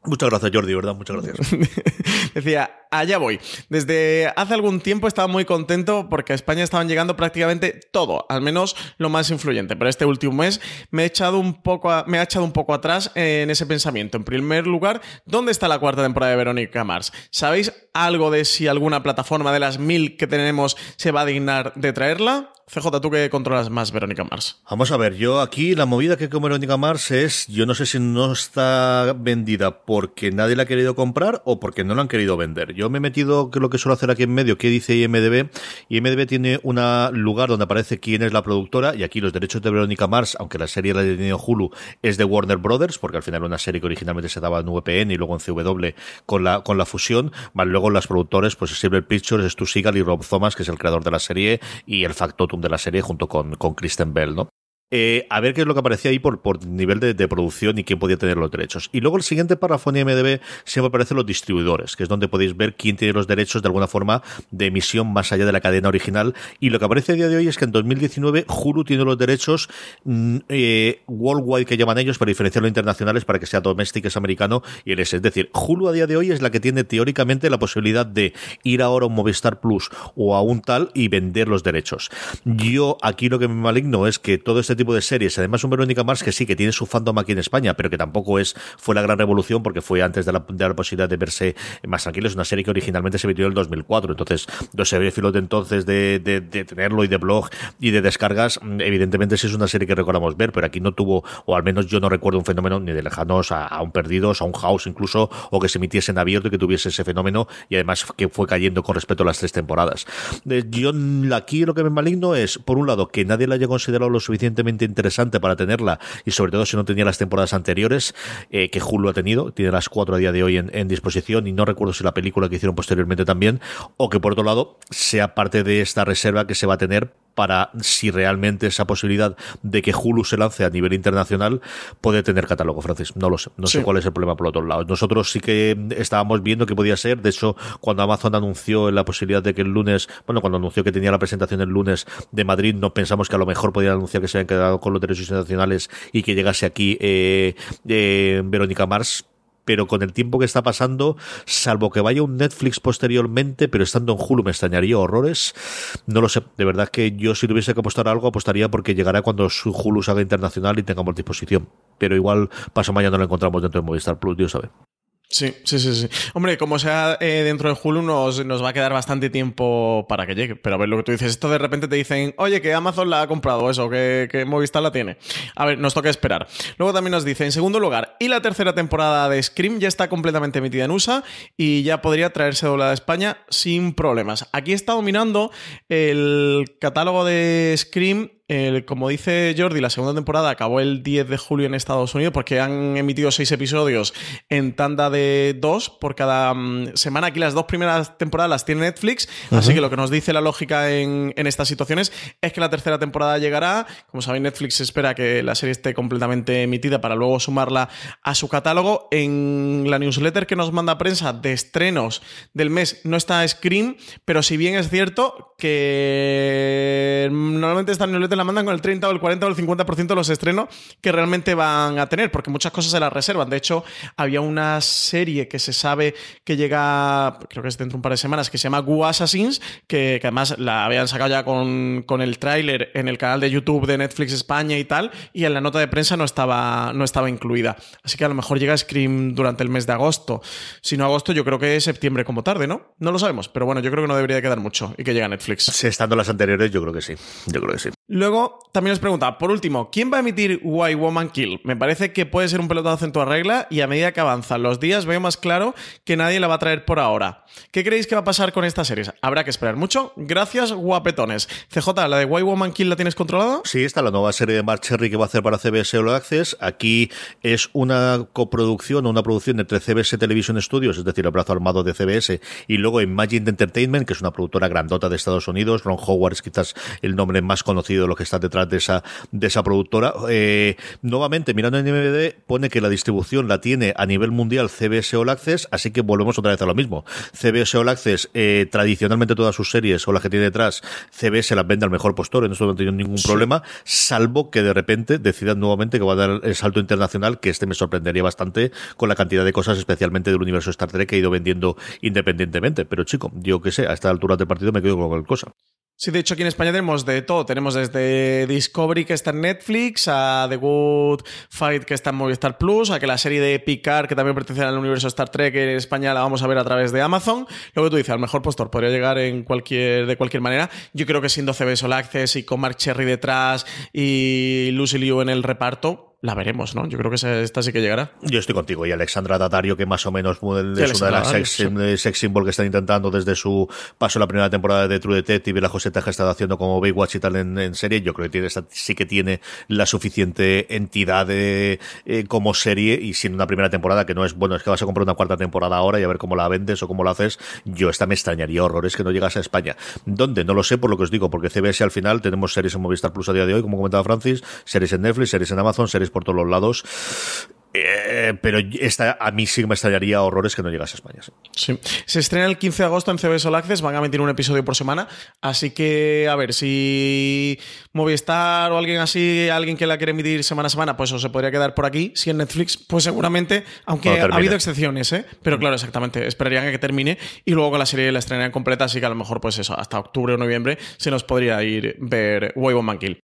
Muchas gracias, Jordi, ¿verdad? Muchas gracias. Decía, allá voy. Desde hace algún tiempo estaba muy contento porque a España estaban llegando prácticamente todo, al menos lo más influyente. Pero este último mes me, he echado un poco a- me ha echado un poco atrás en ese pensamiento. En primer lugar, ¿dónde está la cuarta temporada de Verónica Mars? ¿Sabéis algo de si alguna plataforma de las mil que tenemos se va a dignar de traerla? CJ, tú que controlas más Verónica Mars. Vamos a ver, yo aquí la movida que con Verónica Mars es, yo no sé si no está vendida porque nadie la ha querido comprar o porque no la han querido vender. Yo me he metido, lo que suelo hacer aquí en medio, que dice IMDB. IMDB tiene un lugar donde aparece quién es la productora y aquí los derechos de Verónica Mars, aunque la serie la ha tenido Hulu, es de Warner Brothers, porque al final era una serie que originalmente se daba en VPN y luego en CW con la, con la fusión, más luego las productores, pues Silver Pictures, Stu Seagal y Rob Thomas, que es el creador de la serie y el factotum de la serie junto con, con Kristen Bell, ¿no? Eh, a ver qué es lo que aparecía ahí por, nivel de, producción y quién podía tener los derechos. Y luego el siguiente párrafo en IMDB siempre aparecen los distribuidores, que es donde podéis ver quién tiene los derechos de alguna forma de emisión más allá de la cadena original. Y lo que aparece a día de hoy es que en 2019 Hulu tiene los derechos mm, eh, worldwide que llaman ellos para diferenciarlo internacionales para que sea domestic es americano y el S. Es decir, Hulu a día de hoy es la que tiene teóricamente la posibilidad de ir ahora a un Movistar Plus o a un tal y vender los derechos. Yo aquí lo que me maligno es que todo este tipo de series, además un Verónica Mars que sí, que tiene su fandom aquí en España, pero que tampoco es fue la gran revolución porque fue antes de la, posibilidad de verse más tranquilo. Es una serie que originalmente se emitió en el 2004, entonces los seriéfilos de entonces de, de, de, tenerlo y de blog y de descargas, evidentemente sí es una serie que recordamos ver, pero aquí no tuvo, o al menos yo no recuerdo un fenómeno ni de lejanos a, a un Perdidos, a un House incluso, o que se emitiese en abierto y que tuviese ese fenómeno y además que fue cayendo con respecto a las tres temporadas. Yo aquí lo que me maligno es, por un lado, que nadie la haya considerado lo suficientemente interesante para tenerla y sobre todo si no tenía las temporadas anteriores eh, que Hulu ha tenido, tiene las cuatro a día de hoy en, en, disposición y no recuerdo si la película que hicieron posteriormente también o que por otro lado sea parte de esta reserva que se va a tener para si realmente esa posibilidad de que Hulu se lance a nivel internacional puede tener catálogo, Francis. No lo sé. No sí. sé cuál es el problema por otro lado. Nosotros sí que estábamos viendo que podía ser. De hecho, cuando Amazon anunció la posibilidad de que el lunes, bueno, cuando anunció que tenía la presentación el lunes de Madrid, no pensamos que a lo mejor podía anunciar que se habían quedado con los derechos internacionales y que llegase aquí eh, eh, Verónica Mars pero con el tiempo que está pasando, salvo que vaya un Netflix posteriormente, pero estando en Hulu me extrañaría horrores. No lo sé, de verdad que yo si tuviese que apostar algo, apostaría porque llegará cuando su Hulu salga internacional y tengamos disposición. Pero igual paso mañana lo encontramos dentro de Movistar Plus, Dios sabe. Sí, sí, sí, sí. Hombre, como sea eh, dentro de Hulu, nos, nos, va a quedar bastante tiempo para que llegue. Pero a ver lo que tú dices, esto de repente te dicen, oye, que Amazon la ha comprado eso, que, que Movistar la tiene. A ver, nos toca esperar. Luego también nos dice, en segundo lugar, y la tercera temporada de Scream ya está completamente emitida en USA y ya podría traerse doblada a España sin problemas. Aquí está dominando el catálogo de Scream el, como dice Jordi, la segunda temporada acabó el 10 de julio en Estados Unidos porque han emitido seis episodios en tanda de dos por cada um, semana. Aquí las dos primeras temporadas las tiene Netflix, uh -huh. así que lo que nos dice la lógica en, en, estas situaciones es que la tercera temporada llegará. Como sabéis, Netflix espera que la serie esté completamente emitida para luego sumarla a su catálogo. En la newsletter que nos manda prensa de estrenos del mes no está Scream, pero si bien es cierto que normalmente esta newsletter la mandan con el 30 o el 40 o el 50% de los estrenos que realmente van a tener, porque muchas cosas se las reservan. De hecho, había una serie que se sabe que llega, creo que es dentro de un par de semanas, que se llama Gu Assassins, que, además la habían sacado ya con, con el tráiler en el canal de YouTube de Netflix España y tal, y en la nota de prensa no estaba, no estaba incluida. Así que a lo mejor llega Scream durante el mes de agosto. Si no agosto, yo creo que es septiembre como tarde, ¿no? No lo sabemos, pero bueno, yo creo que no debería de quedar mucho y que llega Netflix. Estando las anteriores, yo creo que sí. Yo creo que sí. Luego, también os pregunta, por último, ¿quién va a emitir Why Woman Kill? Me parece que puede ser un pelotazo en toda regla y a medida que avanzan los días veo más claro que nadie la va a traer por ahora. ¿Qué creéis que va a pasar con estas series? Habrá que esperar mucho. Gracias, guapetones. CJ, ¿la de Why Woman Kill la tienes controlada? Sí, está la nueva serie de Mark Cherry que va a hacer para CBS All Access. Aquí es una coproducción o una producción entre CBS Television Studios, es decir, el brazo armado de CBS, y luego Imagine Entertainment, que es una productora grandota de Estados Unidos. Ron Howard es quizás el nombre más conocido de lo que está detrás de esa, de esa productora. Eh, nuevamente, mirando en IMDb, pone que la distribución la tiene a nivel mundial CBS All Access, así que volvemos otra vez a lo mismo. CBS All Access, eh, tradicionalmente todas sus series o las que tiene detrás, CBS las vende al mejor postor, en eso no tiene ningún problema, salvo que de repente decidan nuevamente que va a dar el salto internacional, que este me sorprendería bastante con la cantidad de cosas, especialmente del universo Star Trek, que ha ido vendiendo independientemente. Pero chico, yo que sé, a esta altura del partido me quedo con cualquier cosa. Sí, de hecho aquí en España tenemos de todo. Tenemos desde Discovery que está en Netflix, a The Good Fight que está en Movistar Plus, a que la serie de Picard que también pertenece al universo Star Trek en España la vamos a ver a través de Amazon. Lo que tú dices, al mejor postor podría llegar en cualquier, de cualquier manera. Yo creo que siendo CBS All Access y con Mark Cherry detrás y Lucy Liu en el reparto, la veremos, ¿no? Yo creo que esta sí que llegará. Yo estoy contigo. Y Alexandra Daddario, que más o menos es Sí, una de las sex, sex symbol que están intentando desde su paso en la primera temporada de True Detective y la Joseta que ha estado haciendo como Baywatch y tal en, en serie. Yo creo que tiene, esta- sí que tiene la suficiente entidad de, eh, como serie y siendo una primera temporada que no es, bueno, es que vas a comprar una cuarta temporada ahora y a ver cómo la vendes o cómo la haces. Yo esta me extrañaría horrores que no llegase a España. ¿Dónde? No lo sé por lo que os digo, porque CBS al final tenemos series en Movistar Plus a día de hoy, como comentaba Francis, series en Netflix, series en Amazon, series por todos los lados. Eh, pero esta a mí sí me extrañaría horrores que no llegase a España. sí. Sí. Se estrena el 15 de agosto en CBS All Access, van a emitir un episodio por semana, así que a ver si Movistar o alguien así, alguien que la quiere emitir semana a semana, pues o se podría quedar por aquí. Si en Netflix, pues seguramente, aunque ha habido excepciones, ¿eh? Pero claro, exactamente, esperarían a que termine y luego con la serie la estrenarían completa, así que a lo mejor pues eso, hasta octubre o noviembre se nos podría ir ver Way Man Kill.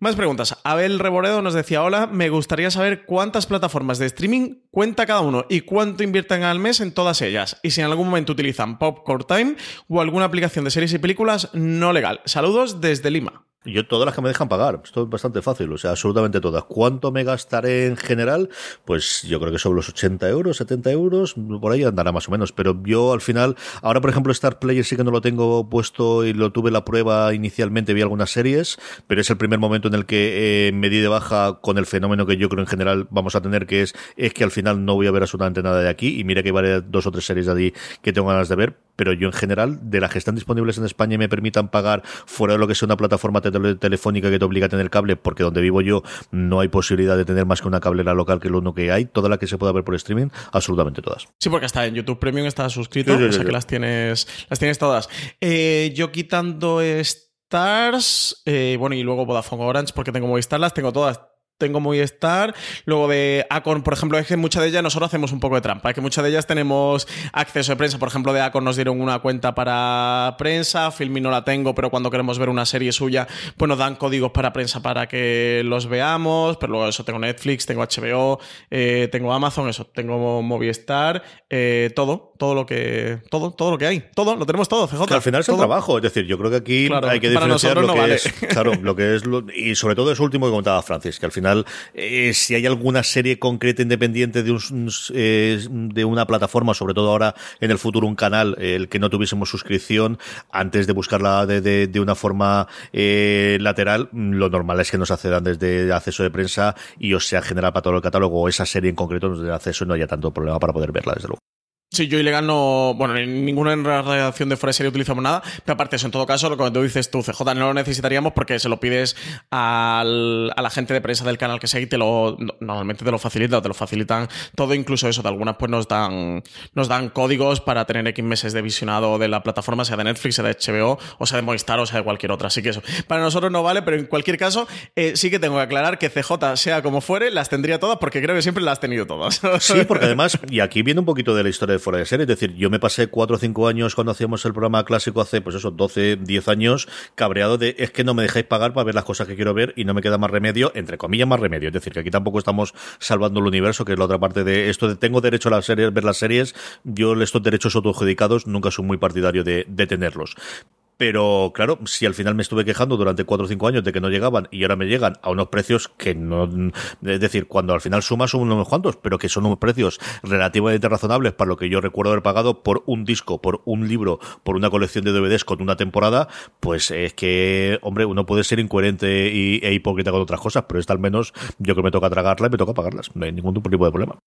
Más preguntas. Abel Reboredo nos decía, hola, me gustaría saber cuántas plataformas de streaming cuenta cada uno y cuánto invierten al mes en todas ellas. Y si en algún momento utilizan Popcorn Time o alguna aplicación de series y películas no legal. Saludos desde Lima. Yo todas las que me dejan pagar, esto es bastante fácil, o sea, absolutamente todas. ¿Cuánto me gastaré en general? Pues yo creo que sobre los 80 euros, 70 euros, por ahí andará más o menos. Pero yo al final, ahora por ejemplo Star Player sí que no lo tengo puesto y lo tuve la prueba inicialmente, vi algunas series, pero es el primer momento en el que eh, me di de baja con el fenómeno que yo creo en general vamos a tener, que es, es que al final no voy a ver absolutamente nada de aquí y mira que hay varias- dos o tres series de allí que tengo ganas de ver, pero yo en general, de las que están disponibles en España y me permitan pagar fuera de lo que sea una plataforma tele- telefónica que te obliga a tener cable, porque donde vivo yo no hay posibilidad de tener más que una cablera local que lo único que hay, toda la que se pueda ver por streaming, absolutamente todas. Sí, porque hasta en YouTube Premium está suscrito, Sí, sí, o sea sí, que las tienes, las tienes todas. Eh, yo quitando Stars, eh, bueno, y luego Vodafone Orange, porque tengo Movistar, las tengo todas. Tengo Movistar, luego de Acon, por ejemplo, es que muchas de ellas nosotros hacemos un poco de trampa, es que muchas de ellas tenemos acceso de prensa, por ejemplo, de Acon nos dieron una cuenta para prensa, Filmi no la tengo, pero cuando queremos ver una serie suya, pues nos dan códigos para prensa para que los veamos, pero luego eso tengo Netflix, tengo HBO, eh, tengo Amazon, eso, tengo Movistar, eh, todo, todo lo que, todo, todo lo que hay, todo, lo tenemos todo, CJ. Que al final es el todo. trabajo, es decir, yo creo que aquí Claro, hay que diferenciar lo no que vale. es, claro, lo que es lo- y sobre todo eso último que comentaba Francis, que al final eh, si hay alguna serie concreta independiente de un, eh, de una plataforma, sobre todo ahora en el futuro un canal, eh, el que no tuviésemos suscripción antes de buscarla de, de, de una forma eh, lateral, lo normal es que nos accedan desde acceso de prensa y os sea general para todo el catálogo o esa serie en concreto nos dé acceso y no haya tanto problema para poder verla desde luego. Sí, yo ilegal no. Bueno, en ninguna en la redacción de Fuera de Serie utilizamos nada. Pero aparte, eso, en todo caso, lo que tú dices tú, CJ, no lo necesitaríamos porque se lo pides al- a la gente de prensa del canal que sea y te lo. no- Normalmente te lo facilitan, te lo facilitan todo, incluso eso. De algunas, pues nos dan, nos dan códigos para tener X meses de visionado de la plataforma, sea de Netflix, sea de HBO, o sea de Movistar, o sea de cualquier otra. Así que eso. Para nosotros no vale, pero en cualquier caso, eh, sí que tengo que aclarar que CJ, sea como fuere, las tendría todas porque creo que siempre las has tenido todas. Sí, porque además, y aquí viene un poquito de la historia fuera de serie, es decir, yo me pasé cuatro o cinco años cuando hacíamos el programa clásico hace, pues eso, 12, 10 años, cabreado de es que no me dejáis pagar para ver las cosas que quiero ver y no me queda más remedio, entre comillas más remedio, es decir, que aquí tampoco estamos salvando el universo, que es la otra parte de esto de tengo derecho a las series, ver las series, yo estos derechos autoadjudicados nunca soy muy partidario de, de tenerlos. Pero claro, si al final me estuve quejando durante cuatro o cinco años de que no llegaban y ahora me llegan a unos precios que no. Es decir, cuando al final sumas son unos cuantos, pero que son unos precios relativamente razonables para lo que yo recuerdo haber pagado por un disco, por un libro, por una colección de DVDs con una temporada, pues es que, hombre, uno puede ser incoherente y, e hipócrita con otras cosas, pero esta al menos yo que me toca tragarla y me toca pagarlas. No hay ningún tipo de problema.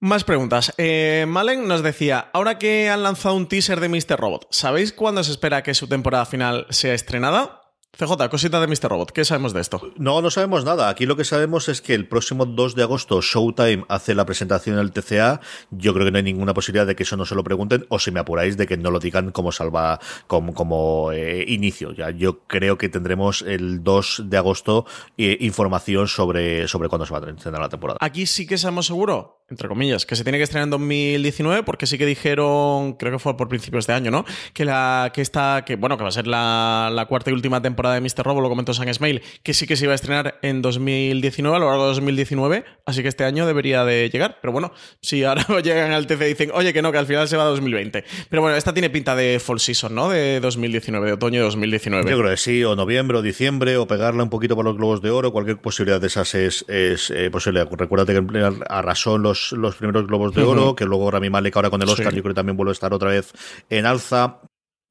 Más preguntas. Eh, Malen nos decía, ahora que han lanzado un teaser de Mr. Robot, ¿sabéis cuándo se espera que su temporada final sea estrenada? CJ, cosita de Mr. Robot, ¿qué sabemos de esto? No, no sabemos nada. Aquí lo que sabemos es que el próximo 2 de agosto Showtime hace la presentación en el TCA. Yo creo que no hay ninguna posibilidad de que eso no se lo pregunten o si me apuráis de que no lo digan como salva, como, como eh, inicio. Ya, yo creo que tendremos el 2 de agosto eh, información sobre, sobre cuándo se va a estrenar la temporada. Aquí sí que sabemos seguro, entre comillas, que se tiene que estrenar en 2019 porque sí que dijeron, creo que fue por principios de año, ¿no? Que la que está, que bueno, que va a ser la, cuarta y última temporada de Mr. Robo, lo comentó San Smail, que sí que se iba a estrenar en 2019, a lo largo de 2019, así que este año debería de llegar. Pero bueno, si ahora llegan al TC y dicen, oye, que no, que al final se va a 2020. Pero bueno, esta tiene pinta de fall season, ¿no? De 2019, de otoño de 2019. Yo creo que sí, o noviembre o diciembre, o pegarla un poquito para los globos de oro, cualquier posibilidad de esas es, es eh, posible. Recuérdate que arrasó los, los primeros globos de oro, que luego Rami Malek ahora con el Oscar Sí. yo creo que también vuelve a estar otra vez en alza.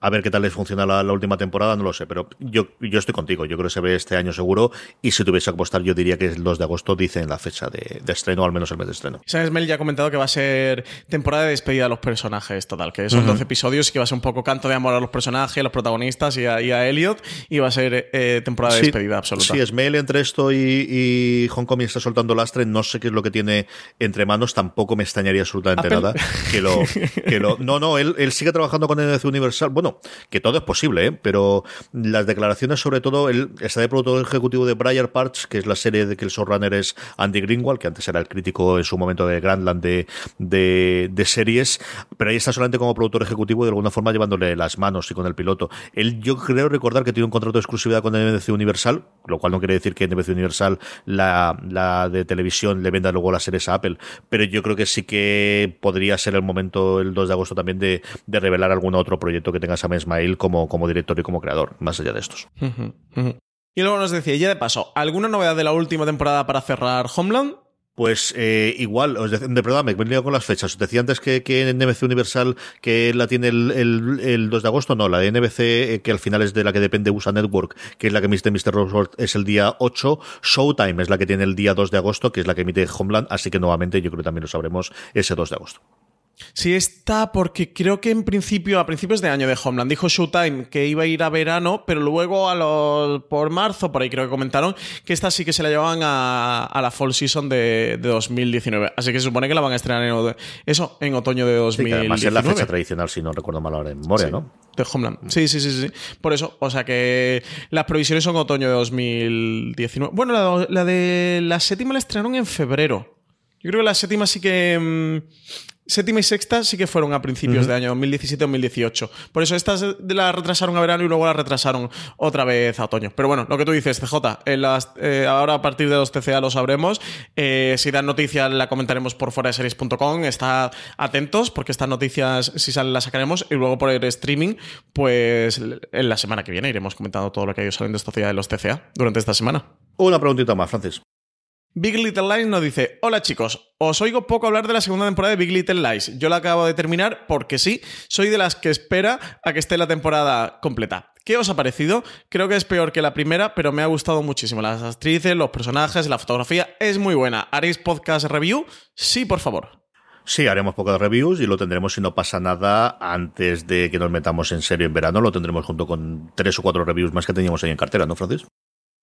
A ver qué tal les funciona la, la última temporada, no lo sé, pero yo, yo estoy contigo. Yo creo que se ve este año seguro. Y si tuviese que apostar, yo diría que el 2 de agosto dicen la fecha de, de estreno, al menos el mes de estreno. Sam Smell ya ha comentado que va a ser temporada de despedida de los personajes, total, que son 12 episodios y que va a ser un poco canto de amor a los personajes, a los protagonistas y a, y a Elliot, y va a ser eh, temporada de Sí, despedida absoluta. Sí, Esmail entre esto y, y Hong Kong está soltando lastre. No sé qué es lo que tiene entre manos. Tampoco me extrañaría absolutamente Apple. nada. Que lo, que lo, no, no, él, él sigue trabajando con NBC Universal. Bueno, que todo es posible, ¿eh? pero las declaraciones, sobre todo, él está de productor ejecutivo de Briar Parch, que es la serie de que el showrunner es Andy Greenwald, que antes era el crítico en su momento de Grandland de, de, series, pero ahí está solamente como productor ejecutivo de alguna forma llevándole las manos y con el piloto. Él, yo creo recordar que tiene un contrato de exclusividad con NBC Universal, lo cual no quiere decir que NBC Universal, la, la de televisión, le venda luego las series a Apple, pero yo creo que sí que podría ser el momento, el 2 de agosto también, de, de revelar algún otro proyecto que tenga Sam Ismail como, como director y como creador, más allá de estos. Y luego nos decía, ya de paso, ¿alguna novedad de la última temporada para cerrar Homeland? Pues eh, igual, os de, de verdad, me he venido con las fechas. Os decía antes que, que en NBC Universal que la tiene el, el, el 2 de agosto, no, la de NBC, eh, que al final es de la que depende USA Network, que es la que emite Mr. Es el día 8. Showtime es la que tiene el día 2 de agosto, que es la que emite Homeland, así que nuevamente yo creo que también lo sabremos ese 2 de agosto. Sí, está porque creo que en principio, a principios de año de Homeland, dijo Showtime que iba a ir a verano, pero luego a los, por marzo, por ahí creo que comentaron, que esta sí que se la llevaban a, a la fall season de, de 2019. Así que se supone que la van a estrenar en, eso, en otoño de Sí, que 2019. además es la fecha tradicional, si no recuerdo mal ahora en memoria, Sí, ¿no? De Homeland. Sí, sí, sí, sí. Por eso, o sea que las previsiones son otoño de 2019. Bueno, la, la de la séptima la estrenaron en febrero. Yo creo que la séptima sí que. mm, séptima y sexta sí que fueron a principios de año, 2017-2018. Por eso estas de- la retrasaron a verano y luego la retrasaron otra vez a otoño. Pero bueno, lo que tú dices, CJ, en las, eh, ahora a partir de los TCA lo sabremos. Eh, si dan noticias la comentaremos por fuera de series.com. Atentos porque estas noticias, si salen, las sacaremos. Y luego por el streaming, pues en la semana que viene iremos comentando todo lo que ha ido saliendo esta ciudad de los TCA durante esta semana. Una preguntita más, Francis. Big Little Lies nos dice, hola chicos, os oigo poco hablar de la segunda temporada de Big Little Lies. Yo la acabo de terminar porque sí, soy de las que espera a que esté la temporada completa. ¿Qué os ha parecido? Creo que es peor que la primera, pero me ha gustado muchísimo. Las actrices, los personajes, la fotografía es muy buena. ¿Haréis podcast review? Sí, por favor. Sí, haremos pocas reviews y lo tendremos si no pasa nada antes de que nos metamos en serio en verano. Lo tendremos junto con tres o cuatro reviews más que teníamos ahí en cartera, ¿no, Francis?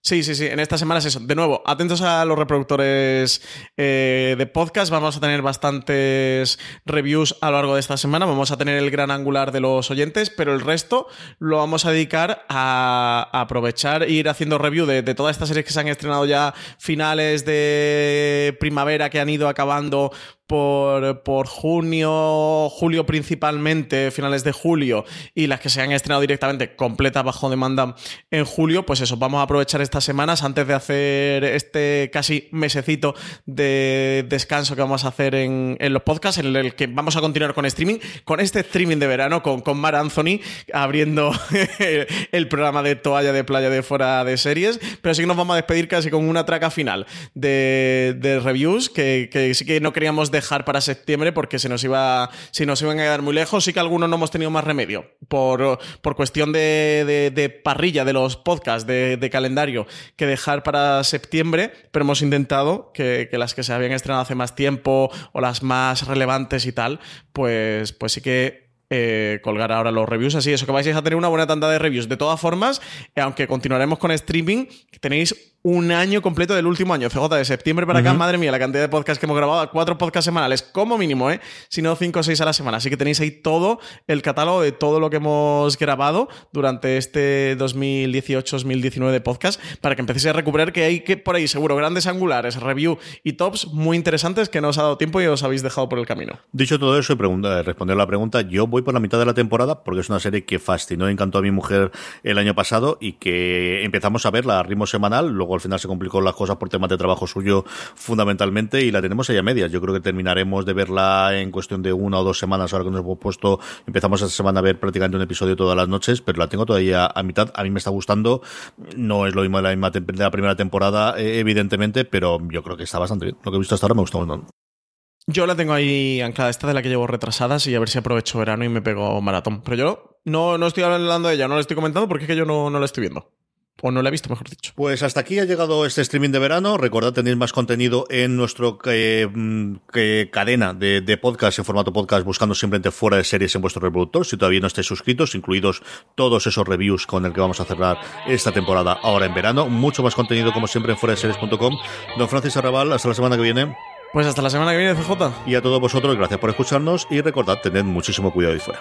Sí, sí, sí. En esta semana es eso. De nuevo, atentos a los reproductores eh, de podcast. Vamos a tener bastantes reviews a lo largo de esta semana. Vamos a tener el gran angular de los oyentes, pero el resto lo vamos a dedicar a, aprovechar e ir haciendo review de, de todas estas series que se han estrenado ya finales de primavera, que han ido acabando por, por, junio, julio principalmente, finales de julio, y las que se han estrenado directamente completas bajo demanda en julio, pues eso, vamos a aprovechar estas semanas antes de hacer este casi mesecito de descanso que vamos a hacer en, en los podcasts, en el que vamos a continuar con streaming, con este streaming de verano, con, con Mar Anthony abriendo el programa de toalla de playa de fuera de series, pero sí que nos vamos a despedir casi con una traca final de, de reviews que, que sí que no queríamos dejar dejar para septiembre porque se nos iba se nos iban a quedar muy lejos. Sí que algunos no hemos tenido más remedio por, por cuestión de, de, parrilla de los podcasts, de, calendario, que dejar para septiembre, pero hemos intentado que, las que se habían estrenado hace más tiempo o las más relevantes y tal, pues, pues sí que eh, colgar ahora los reviews. Así, eso que vais a tener una buena tanda de reviews. De todas formas, aunque continuaremos con streaming, tenéis un año completo del último año. CJ, de septiembre para acá, uh -huh. madre mía, la cantidad de podcasts que hemos grabado, cuatro podcasts semanales, como mínimo, ¿eh? Si no, cinco o seis a la semana. Así que tenéis ahí todo el catálogo de todo lo que hemos grabado durante este 2018-2019 de podcast para que empecéis a recuperar que hay que por ahí seguro grandes angulares, review y tops muy interesantes que no os ha dado tiempo y os habéis dejado por el camino. Dicho todo eso y pregunta, responder la pregunta, yo voy por la mitad de la temporada porque es una serie que fascinó y encantó a mi mujer el año pasado y que empezamos a verla a ritmo semanal, luego al final se complicó las cosas por temas de trabajo suyo fundamentalmente y la tenemos ahí a medias. Yo creo que terminaremos de verla en cuestión de una o dos semanas ahora que nos hemos puesto, empezamos esta semana a ver prácticamente un episodio todas las noches, pero la tengo todavía a mitad. A mí me está gustando, no es lo mismo de la, misma de la primera temporada, eh, evidentemente, pero yo creo que está bastante bien. Lo que he visto hasta ahora me gusta bastante. Yo la tengo ahí anclada, esta de la que llevo retrasadas y a ver si aprovecho verano y me pego maratón. Pero yo no, no estoy hablando de ella, no la estoy comentando porque es que yo no, no la estoy viendo. O no la he visto, mejor dicho. Pues hasta aquí ha llegado este streaming de verano. Recordad, tenéis más contenido en nuestro eh, eh, cadena de, de, podcast en formato podcast, buscando simplemente fuera de series en vuestro reproductor. Si todavía no estáis suscritos, incluidos todos esos reviews con el que vamos a cerrar esta temporada ahora en verano. Mucho más contenido, como siempre, en fuera de series.com. Don Francis Arrabal, hasta la semana que viene. Pues hasta la semana que viene, CJ. Y a todos vosotros, gracias por escucharnos y recordad, tened muchísimo cuidado ahí fuera.